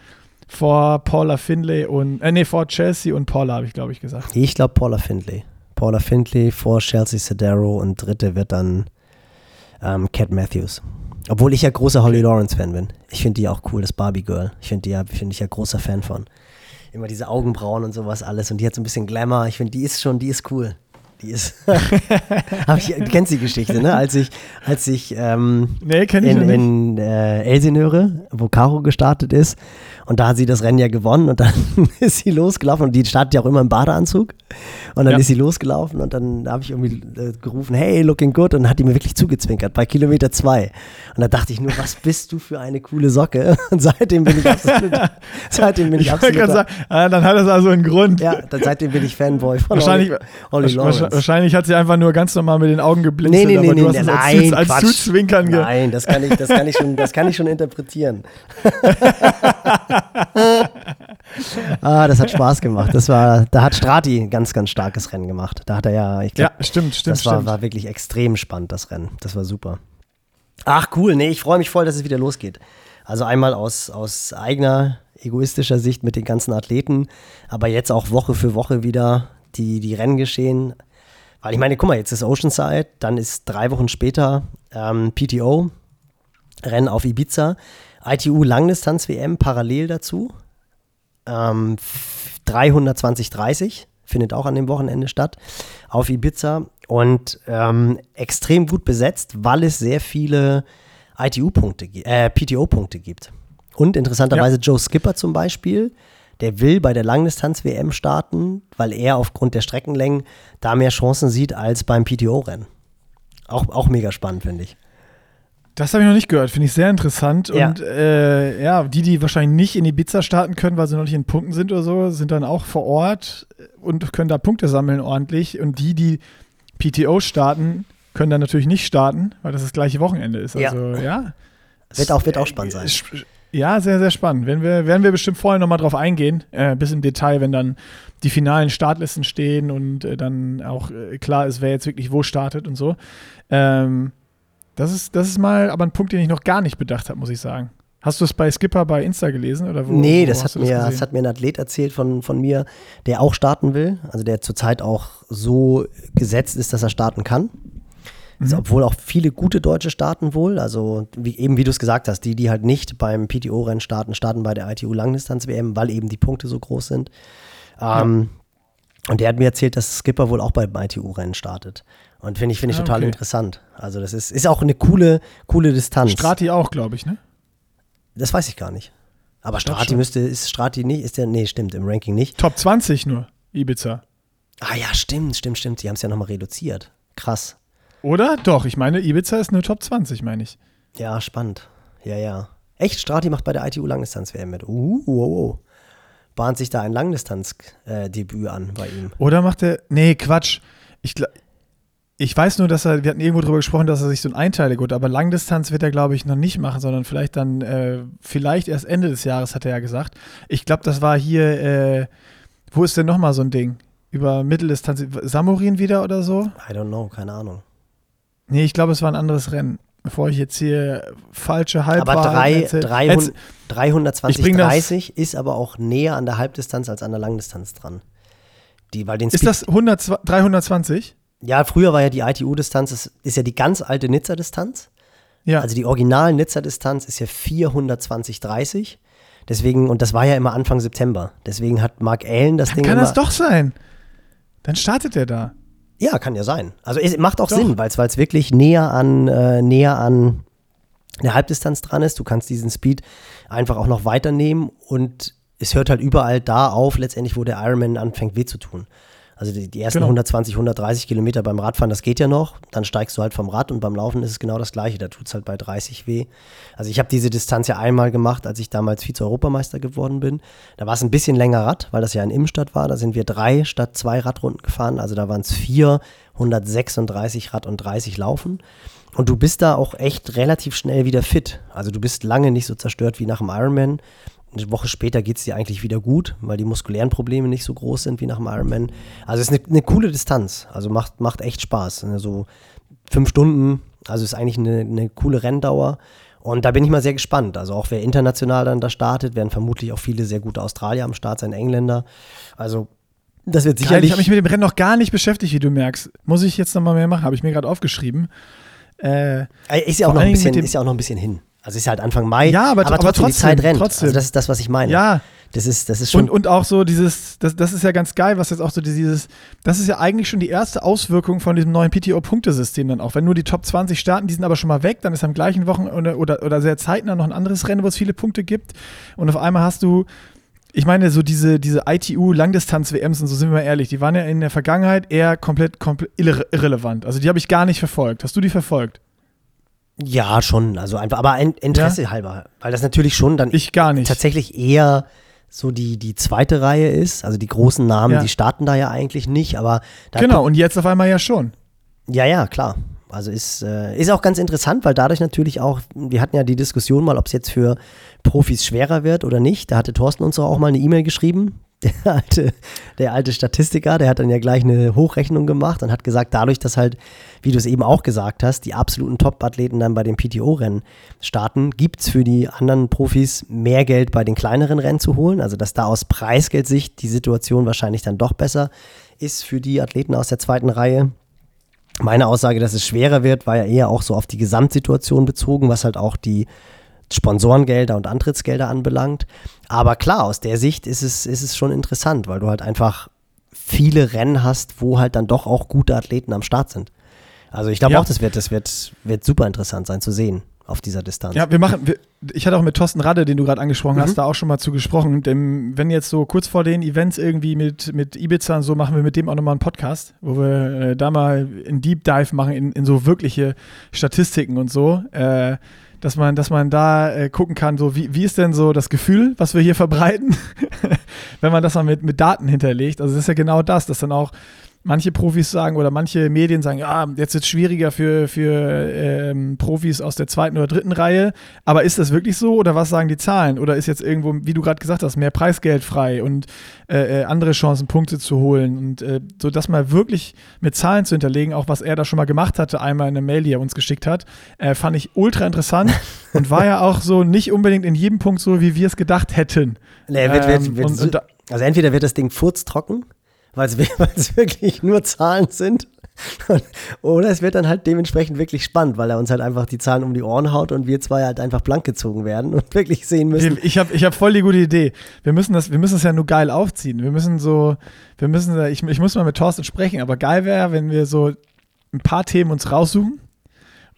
Speaker 1: vor Paula Findlay und, äh, nee, vor Chelsea und Paula, habe ich, glaube ich, gesagt.
Speaker 2: Ich glaube Paula Findlay. Paula Findlay vor Chelsea Sedero und dritte wird dann ähm, Cat Matthews. Obwohl ich ja großer Holly Lawrence-Fan bin. Ich finde die auch cool, das Barbie Girl. Ich finde die ja, finde ich ja großer Fan von. Immer diese Augenbrauen und sowas alles. Und die hat so ein bisschen Glamour. Ich finde, die ist schon, die ist cool. Die ist. <laughs> ich, du kennst die Geschichte, ne? Als ich, als ich ähm,
Speaker 1: nee, kenn ich
Speaker 2: in,
Speaker 1: nicht.
Speaker 2: in äh, Elsinöre, wo Caro gestartet ist, und da hat sie das Rennen ja gewonnen und dann <laughs> ist sie losgelaufen und die startet ja auch immer im Badeanzug. Und dann ja. ist sie losgelaufen und dann habe ich irgendwie äh, gerufen, hey, looking good. Und hat die mir wirklich zugezwinkert bei Kilometer zwei. Und da dachte ich nur, was bist du für eine coole Socke? <laughs> Und seitdem bin ich absolut, <laughs> seitdem bin ich, ich absolut.
Speaker 1: Sagen, ah, dann hat das also einen Grund.
Speaker 2: Ja, dann, seitdem bin ich Fanboy von
Speaker 1: wahrscheinlich, Olli, Olli Wahrscheinlich hat sie einfach nur ganz normal mit den Augen geblinzelt,
Speaker 2: nee, nee,
Speaker 1: aber
Speaker 2: nee,
Speaker 1: du hast
Speaker 2: nee,
Speaker 1: es
Speaker 2: nein,
Speaker 1: als, als Zuzwinkern
Speaker 2: Nein, das kann ich, das kann ich schon, das kann ich schon interpretieren. <laughs> ah, das hat Spaß gemacht. Das war, da hat Strati ein ganz, ganz starkes Rennen gemacht. Da hat er ja, ich glaube,
Speaker 1: ja, stimmt, stimmt,
Speaker 2: das war,
Speaker 1: stimmt.
Speaker 2: war wirklich extrem spannend, das Rennen. Das war super. Ach, cool. Nee, ich freue mich voll, dass es wieder losgeht. Also einmal aus, aus eigener egoistischer Sicht mit den ganzen Athleten, aber jetzt auch Woche für Woche wieder die, die Rennen geschehen. Weil ich meine, guck mal, jetzt ist Oceanside, dann ist drei Wochen später ähm, PTO, Rennen auf Ibiza, ITU Langdistanz-WM parallel dazu. Ähm, 320-30 findet auch an dem Wochenende statt auf Ibiza und ähm, extrem gut besetzt, weil es sehr viele ITU-Punkte, äh, PTO-Punkte gibt. Und interessanterweise ja. Joe Skipper zum Beispiel, der will bei der Langdistanz-WM starten, weil er aufgrund der Streckenlängen da mehr Chancen sieht als beim PTO-Rennen. Auch, auch mega spannend, finde ich.
Speaker 1: Das habe ich noch nicht gehört, finde ich sehr interessant. Ja. Und äh, ja, die, die wahrscheinlich nicht in Ibiza starten können, weil sie noch nicht in Punkten sind oder so, sind dann auch vor Ort und können da Punkte sammeln ordentlich. Und die, die PTO starten, können dann natürlich nicht starten, weil das das gleiche Wochenende ist. Also ja. ja
Speaker 2: wird, auch, wird auch spannend sein.
Speaker 1: Ja, sehr, sehr spannend. Wenn wir, werden wir bestimmt vorher nochmal drauf eingehen, äh, bis im Detail, wenn dann die finalen Startlisten stehen und äh, dann auch äh, klar ist, wer jetzt wirklich wo startet und so. Ähm, das, ist, das ist mal aber ein Punkt, den ich noch gar nicht bedacht habe, muss ich sagen. Hast du es bei Skipper bei Insta gelesen? Oder wo,
Speaker 2: nee,
Speaker 1: wo
Speaker 2: das, hat mir, das, das hat mir ein Athlet erzählt von, von mir, der auch starten will. Also der zurzeit auch so gesetzt ist, dass er starten kann. Also, mhm. obwohl auch viele gute Deutsche starten wohl. Also wie, eben wie du es gesagt hast, die, die halt nicht beim PTO-Rennen starten, starten bei der ITU Langdistanz-WM, weil eben die Punkte so groß sind. Ähm, ja. Und der hat mir erzählt, dass Skipper wohl auch beim ITU-Rennen startet. Und finde ich, finde ich ah, total okay. interessant. Also das ist, ist auch eine coole, coole Distanz.
Speaker 1: Strati auch, glaube ich, ne?
Speaker 2: Das weiß ich gar nicht. Aber Strati müsste, ist Strati nicht, ist der, nee, stimmt, im Ranking nicht.
Speaker 1: Top 20 nur, Ibiza.
Speaker 2: Ah ja, stimmt, stimmt, stimmt. Die haben es ja nochmal reduziert. Krass.
Speaker 1: Oder? Doch, ich meine, Ibiza ist nur Top 20, meine ich.
Speaker 2: Ja, spannend. Ja, ja. Echt, Strati macht bei der ITU Langdistanz-WM mit. Uh, wow, wow. Bahnt sich da ein Langdistanz-Debüt äh, an bei ihm.
Speaker 1: Oder macht er. Nee, Quatsch. Ich, ich weiß nur, dass er, wir hatten irgendwo drüber gesprochen, dass er sich so ein Einteilig gut, aber Langdistanz wird er, glaube ich, noch nicht machen, sondern vielleicht dann, äh, vielleicht erst Ende des Jahres, hat er ja gesagt. Ich glaube, das war hier, äh, wo ist denn nochmal so ein Ding? Über Mitteldistanz, Samurin wieder oder so?
Speaker 2: I don't know, keine Ahnung.
Speaker 1: Nee, ich glaube, es war ein anderes Rennen. Bevor ich jetzt hier falsche Halbwahrheiten
Speaker 2: Aber drei, 300, 320, 30 ist aber auch näher an der Halbdistanz als an der Langdistanz dran. Die, weil den
Speaker 1: ist das 100, 320?
Speaker 2: Ja, früher war ja die ITU-Distanz, ist, ist ja die ganz alte Nizza-Distanz. Ja. Also die original Nizza-Distanz ist ja 420, 30. Deswegen, und das war ja immer Anfang September. Deswegen hat Mark Allen das
Speaker 1: Dann
Speaker 2: Ding.
Speaker 1: Kann
Speaker 2: immer,
Speaker 1: das doch sein. Dann startet er da.
Speaker 2: Ja, kann ja sein. Also es macht auch Doch. Sinn, weil es wirklich näher an, äh, näher an der Halbdistanz dran ist. Du kannst diesen Speed einfach auch noch weiternehmen und es hört halt überall da auf, letztendlich, wo der Ironman anfängt weh zu tun. Also die, die ersten genau. 120, 130 Kilometer beim Radfahren, das geht ja noch. Dann steigst du halt vom Rad und beim Laufen ist es genau das Gleiche. Da tut es halt bei 30 weh. Also ich habe diese Distanz ja einmal gemacht, als ich damals Vize-Europameister geworden bin. Da war es ein bisschen länger Rad, weil das ja in Imstadt war. Da sind wir drei statt zwei Radrunden gefahren. Also da waren es vier, 136 Rad und 30 Laufen. Und du bist da auch echt relativ schnell wieder fit. Also du bist lange nicht so zerstört wie nach dem Ironman eine Woche später geht es dir eigentlich wieder gut, weil die muskulären Probleme nicht so groß sind wie nach dem Ironman. Also es ist eine, eine coole Distanz. Also macht, macht echt Spaß. Also fünf Stunden, also ist eigentlich eine, eine coole Renndauer. Und da bin ich mal sehr gespannt. Also auch wer international dann da startet, werden vermutlich auch viele sehr gute Australier am Start sein, Engländer. Also das wird sicherlich. Geil,
Speaker 1: ich habe mich mit dem Rennen noch gar nicht beschäftigt, wie du merkst. Muss ich jetzt nochmal mehr machen? Habe ich mir gerade aufgeschrieben.
Speaker 2: Äh, ist, ja auch noch ein bisschen, ist ja auch noch ein bisschen hin. Also ist halt Anfang Mai,
Speaker 1: ja, aber, aber,
Speaker 2: aber trotzdem,
Speaker 1: die Zeit rennt.
Speaker 2: Trotzdem. Also das ist das, was ich meine.
Speaker 1: Ja,
Speaker 2: Das ist, das ist schon.
Speaker 1: Und, und auch so dieses, das, das ist ja ganz geil, was jetzt auch so dieses, das ist ja eigentlich schon die erste Auswirkung von diesem neuen PTO-Punktesystem dann auch. Wenn nur die Top 20 starten, die sind aber schon mal weg, dann ist am gleichen Wochenende oder, oder sehr zeitnah noch ein anderes Rennen, wo es viele Punkte gibt. Und auf einmal hast du, ich meine, so diese, diese ITU-Langdistanz-WMs und so sind wir mal ehrlich, die waren ja in der Vergangenheit eher komplett, komplett irre irrelevant. Also die habe ich gar nicht verfolgt. Hast du die verfolgt?
Speaker 2: Ja, schon. Also einfach, aber ein Interesse ja? halber. Weil das natürlich schon dann
Speaker 1: ich gar nicht.
Speaker 2: tatsächlich eher so die, die zweite Reihe ist. Also die großen Namen, ja. die starten da ja eigentlich nicht, aber
Speaker 1: Genau, und jetzt auf einmal ja schon.
Speaker 2: Ja, ja, klar. Also ist, äh, ist auch ganz interessant, weil dadurch natürlich auch, wir hatten ja die Diskussion mal, ob es jetzt für Profis schwerer wird oder nicht. Da hatte Thorsten uns auch mal eine E-Mail geschrieben, der <laughs> alte, der alte Statistiker, der hat dann ja gleich eine Hochrechnung gemacht und hat gesagt, dadurch, dass halt, wie du es eben auch gesagt hast, die absoluten Top-Athleten dann bei den PTO-Rennen starten, gibt es für die anderen Profis mehr Geld bei den kleineren Rennen zu holen. Also, dass da aus Preisgeldsicht die Situation wahrscheinlich dann doch besser ist für die Athleten aus der zweiten Reihe. Meine Aussage, dass es schwerer wird, war ja eher auch so auf die Gesamtsituation bezogen, was halt auch die Sponsorengelder und Antrittsgelder anbelangt. Aber klar, aus der Sicht ist es, ist es schon interessant, weil du halt einfach viele Rennen hast, wo halt dann doch auch gute Athleten am Start sind. Also ich glaube ja. auch, das wird, das wird, wird super interessant sein zu sehen auf dieser Distanz.
Speaker 1: Ja, wir machen, wir, ich hatte auch mit Thorsten Radde, den du gerade angesprochen mhm. hast, da auch schon mal zu gesprochen. Denn wenn jetzt so kurz vor den Events irgendwie mit, mit Ibiza und so, machen wir mit dem auch nochmal einen Podcast, wo wir äh, da mal einen Deep Dive machen in, in so wirkliche Statistiken und so. Äh, dass man, dass man da äh, gucken kann, so wie, wie ist denn so das Gefühl, was wir hier verbreiten, <laughs> wenn man das mal mit, mit Daten hinterlegt. Also das ist ja genau das, dass dann auch manche Profis sagen oder manche Medien sagen, ja, jetzt wird es schwieriger für, für ähm, Profis aus der zweiten oder dritten Reihe. Aber ist das wirklich so oder was sagen die Zahlen? Oder ist jetzt irgendwo, wie du gerade gesagt hast, mehr Preisgeld frei und äh, äh, andere Chancen, Punkte zu holen? Und äh, so das mal wirklich mit Zahlen zu hinterlegen, auch was er da schon mal gemacht hatte, einmal in einer Mail, die er uns geschickt hat, äh, fand ich ultra interessant <laughs> und war ja auch so nicht unbedingt in jedem Punkt so, wie wir es gedacht hätten.
Speaker 2: Nee, wird, wird, ähm, wird, und, und da, also entweder wird das Ding furztrocken weil es <laughs> wirklich nur Zahlen sind. Oder es wird dann halt dementsprechend wirklich spannend, weil er uns halt einfach die Zahlen um die Ohren haut und wir zwei halt einfach blank gezogen werden und wirklich sehen müssen.
Speaker 1: Ich habe ich hab voll die gute Idee. Wir müssen das, wir müssen das ja nur geil aufziehen. Wir müssen so, wir müssen, ich, ich muss mal mit Thorsten sprechen, aber geil wäre, wenn wir so ein paar Themen uns raussuchen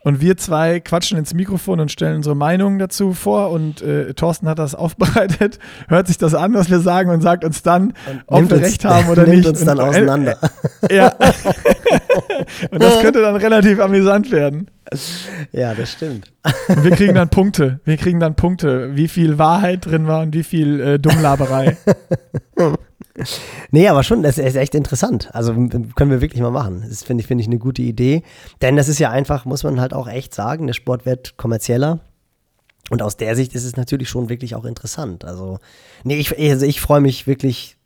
Speaker 1: und wir zwei quatschen ins Mikrofon und stellen unsere Meinungen dazu vor. Und äh, Thorsten hat das <laughs> aufbereitet, hört sich das an, was wir sagen und sagt uns dann, und ob wir uns, recht haben oder <laughs> nimmt nicht.
Speaker 2: uns dann
Speaker 1: und,
Speaker 2: äh, auseinander.
Speaker 1: Äh, <laughs> ja. und das könnte dann relativ amüsant werden.
Speaker 2: Ja, das stimmt.
Speaker 1: Und wir kriegen dann Punkte. Wir kriegen dann Punkte, wie viel Wahrheit drin war und wie viel äh, Dummlaberei.
Speaker 2: Nee, aber schon, das ist echt interessant. Also können wir wirklich mal machen. Das finde ich, finde ich eine gute Idee. Denn das ist ja einfach, muss man halt auch echt sagen, der Sport wird kommerzieller. Und aus der Sicht ist es natürlich schon wirklich auch interessant. Also, nee, ich, also ich freue mich wirklich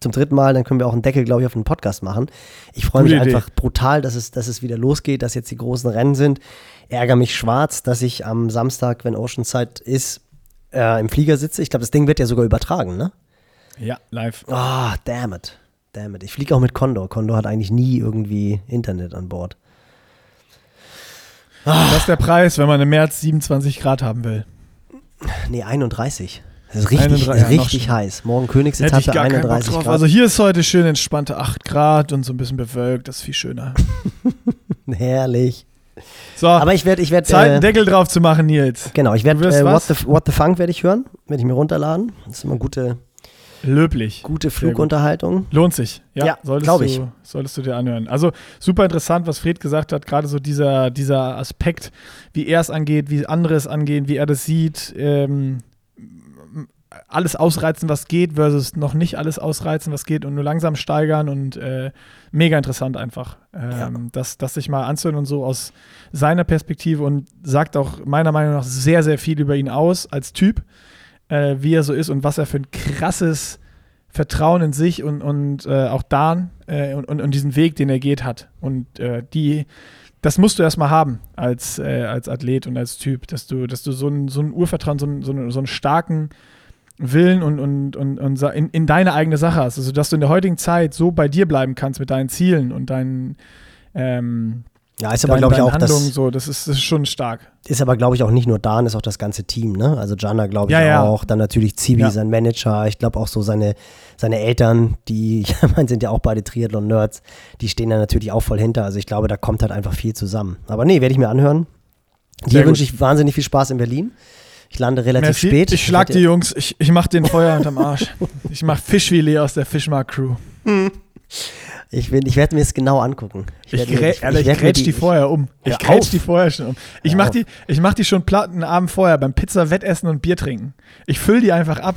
Speaker 2: zum dritten Mal, dann können wir auch einen Deckel, glaube ich, auf den Podcast machen. Ich freue mich Idee. einfach brutal, dass es, dass es wieder losgeht, dass jetzt die großen Rennen sind. Ärger mich schwarz, dass ich am Samstag, wenn Oceanside ist, äh, im Flieger sitze. Ich glaube, das Ding wird ja sogar übertragen, ne?
Speaker 1: Ja, live.
Speaker 2: Ah, oh, damn it. Damn it. Ich fliege auch mit Condor. Condor hat eigentlich nie irgendwie Internet an Bord.
Speaker 1: Ah. Das ist der Preis, wenn man im März 27 Grad haben will.
Speaker 2: Nee, 31. Das ist richtig, 31, richtig heiß. Morgen Königsetappe 31 Grad.
Speaker 1: Also hier ist heute schön entspannte 8 Grad und so ein bisschen bewölkt. Das ist viel schöner. <laughs>
Speaker 2: Herrlich.
Speaker 1: So, aber ich werde, ich werde Zeit, einen äh, Deckel drauf zu machen, Nils.
Speaker 2: Genau, ich werde äh, What, the, What the Funk werde ich hören, werde ich mir runterladen. Das ist immer gute,
Speaker 1: Löblich.
Speaker 2: Gute Flugunterhaltung.
Speaker 1: Lohnt sich. Ja, ja glaube ich. Du, solltest du dir anhören. Also super interessant, was Fred gesagt hat, gerade so dieser, dieser Aspekt, wie er es angeht, wie andere es angehen, wie er das sieht. Ähm, alles ausreizen, was geht, versus noch nicht alles ausreizen, was geht und nur langsam steigern und äh, mega interessant einfach, ähm, ja. das, das sich mal anzuhören und so aus seiner Perspektive und sagt auch meiner Meinung nach sehr, sehr viel über ihn aus als Typ äh, wie er so ist und was er für ein krasses Vertrauen in sich und, und äh, auch Dan äh, und, und, und, diesen Weg, den er geht, hat. Und äh, die, das musst du erstmal haben als, äh, als Athlet und als Typ, dass du, dass du so ein, so ein Urvertrauen, so, ein, so, einen, so einen starken Willen und, und, und, und in, in deine eigene Sache hast. Also, dass du in der heutigen Zeit so bei dir bleiben kannst mit deinen Zielen und deinen, ähm,
Speaker 2: Ja, ist aber, glaube ich, auch
Speaker 1: Handlungen das. So, das ist, das ist schon stark.
Speaker 2: Ist aber, glaube ich, auch nicht nur Dan, ist auch das ganze Team, ne? Also Jana, glaube ich,
Speaker 1: ja, ja.
Speaker 2: auch. Dann natürlich Zibi, ja. sein Manager. Ich glaube auch so seine, seine Eltern, die, <laughs> ich meine, sind ja auch beide Triathlon-Nerds, die stehen da natürlich auch voll hinter. Also ich glaube, da kommt halt einfach viel zusammen. Aber nee, werde ich mir anhören. Dir wünsche ich wahnsinnig viel Spaß in Berlin. Ich lande relativ Merci. spät.
Speaker 1: Ich schlag die Jungs, ich, ich mach den Feuer unterm Arsch. <laughs> Ich mach Fischfilet aus der Fischmark-Crew.
Speaker 2: Ich, ich werde mir es genau angucken.
Speaker 1: Ich, ich, mir, ich, ich, ich grätsch die, die, vorher um. Ich grätsch die vorher schon um. Ich mach die, ich mach die schon platten Abend vorher beim Pizza-Wettessen und Bier trinken. Ich fülle die einfach ab.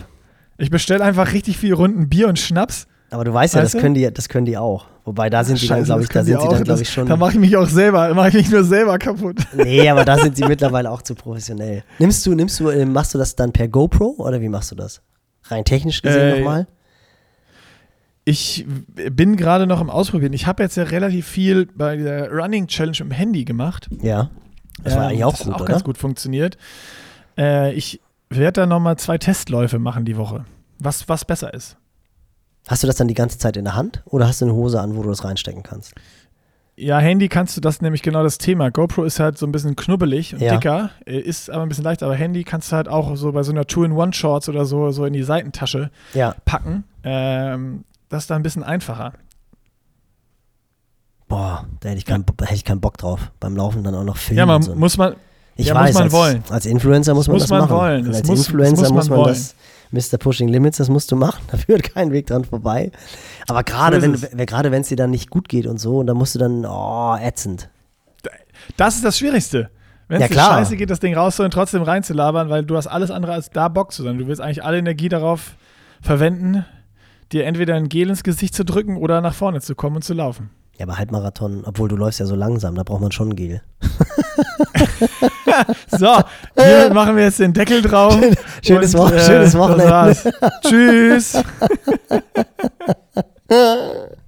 Speaker 1: Ich bestelle einfach richtig viel Runden Bier und Schnaps.
Speaker 2: Aber du weißt ja, das können, die, das können die auch. Wobei da sind sie dann, glaube ich, da sind sie dann, glaube ich, schon.
Speaker 1: Da mache ich mich auch selber, mache ich mich nur selber kaputt.
Speaker 2: Nee, aber da sind sie <laughs> mittlerweile auch zu professionell. Nimmst du, nimmst du, äh, machst du das dann per GoPro oder wie machst du das? Rein technisch gesehen äh, nochmal?
Speaker 1: Ich bin gerade noch im Ausprobieren. Ich habe jetzt ja relativ viel bei der Running Challenge im Handy gemacht.
Speaker 2: Ja. Das war eigentlich auch das gut, auch
Speaker 1: oder? ganz gut funktioniert. Äh, ich werde da nochmal zwei Testläufe machen die Woche. Was, was besser ist.
Speaker 2: Hast du das dann die ganze Zeit in der Hand oder hast du eine Hose an, wo du das reinstecken kannst?
Speaker 1: Ja, Handy kannst du das nämlich genau das Thema. GoPro ist halt so ein bisschen knubbelig und ja. dicker, äh, ist aber ein bisschen leichter, aber Handy kannst du halt auch so bei so einer Two-in-One-Shorts oder so, so in die Seitentasche
Speaker 2: ja.
Speaker 1: packen. Ähm, das ist da ein bisschen einfacher.
Speaker 2: Boah, da hätte ich, keinen, da hätte ich keinen Bock drauf. Beim Laufen dann auch noch filmen.
Speaker 1: Ja, man so. muss man.
Speaker 2: Ich
Speaker 1: ja,
Speaker 2: weiß,
Speaker 1: muss man
Speaker 2: als,
Speaker 1: wollen.
Speaker 2: Als Influencer muss man muss das man machen.
Speaker 1: Wollen.
Speaker 2: als
Speaker 1: muss,
Speaker 2: Influencer
Speaker 1: muss man,
Speaker 2: muss man das. Mr. Pushing Limits, das musst du machen. <laughs> Da führt kein Weg dran vorbei. Aber gerade so wenn gerade wenn es dir dann nicht gut geht und so, und dann musst du dann, oh, ätzend.
Speaker 1: Das ist das Schwierigste. Wenn es ja, dir scheiße geht, das Ding rauszuholen, trotzdem reinzulabern, weil du hast alles andere als da Bock zu sein. Du willst eigentlich alle Energie darauf verwenden, dir entweder ein Gel ins Gesicht zu drücken oder nach vorne zu kommen und zu laufen.
Speaker 2: Ja, aber Halbmarathon, obwohl du läufst ja so langsam, da braucht man schon Gel. <laughs>
Speaker 1: so, hier machen wir jetzt den Deckel drauf.
Speaker 2: schönes, und, Wo äh, schönes Wochenende.
Speaker 1: Tschüss. <laughs>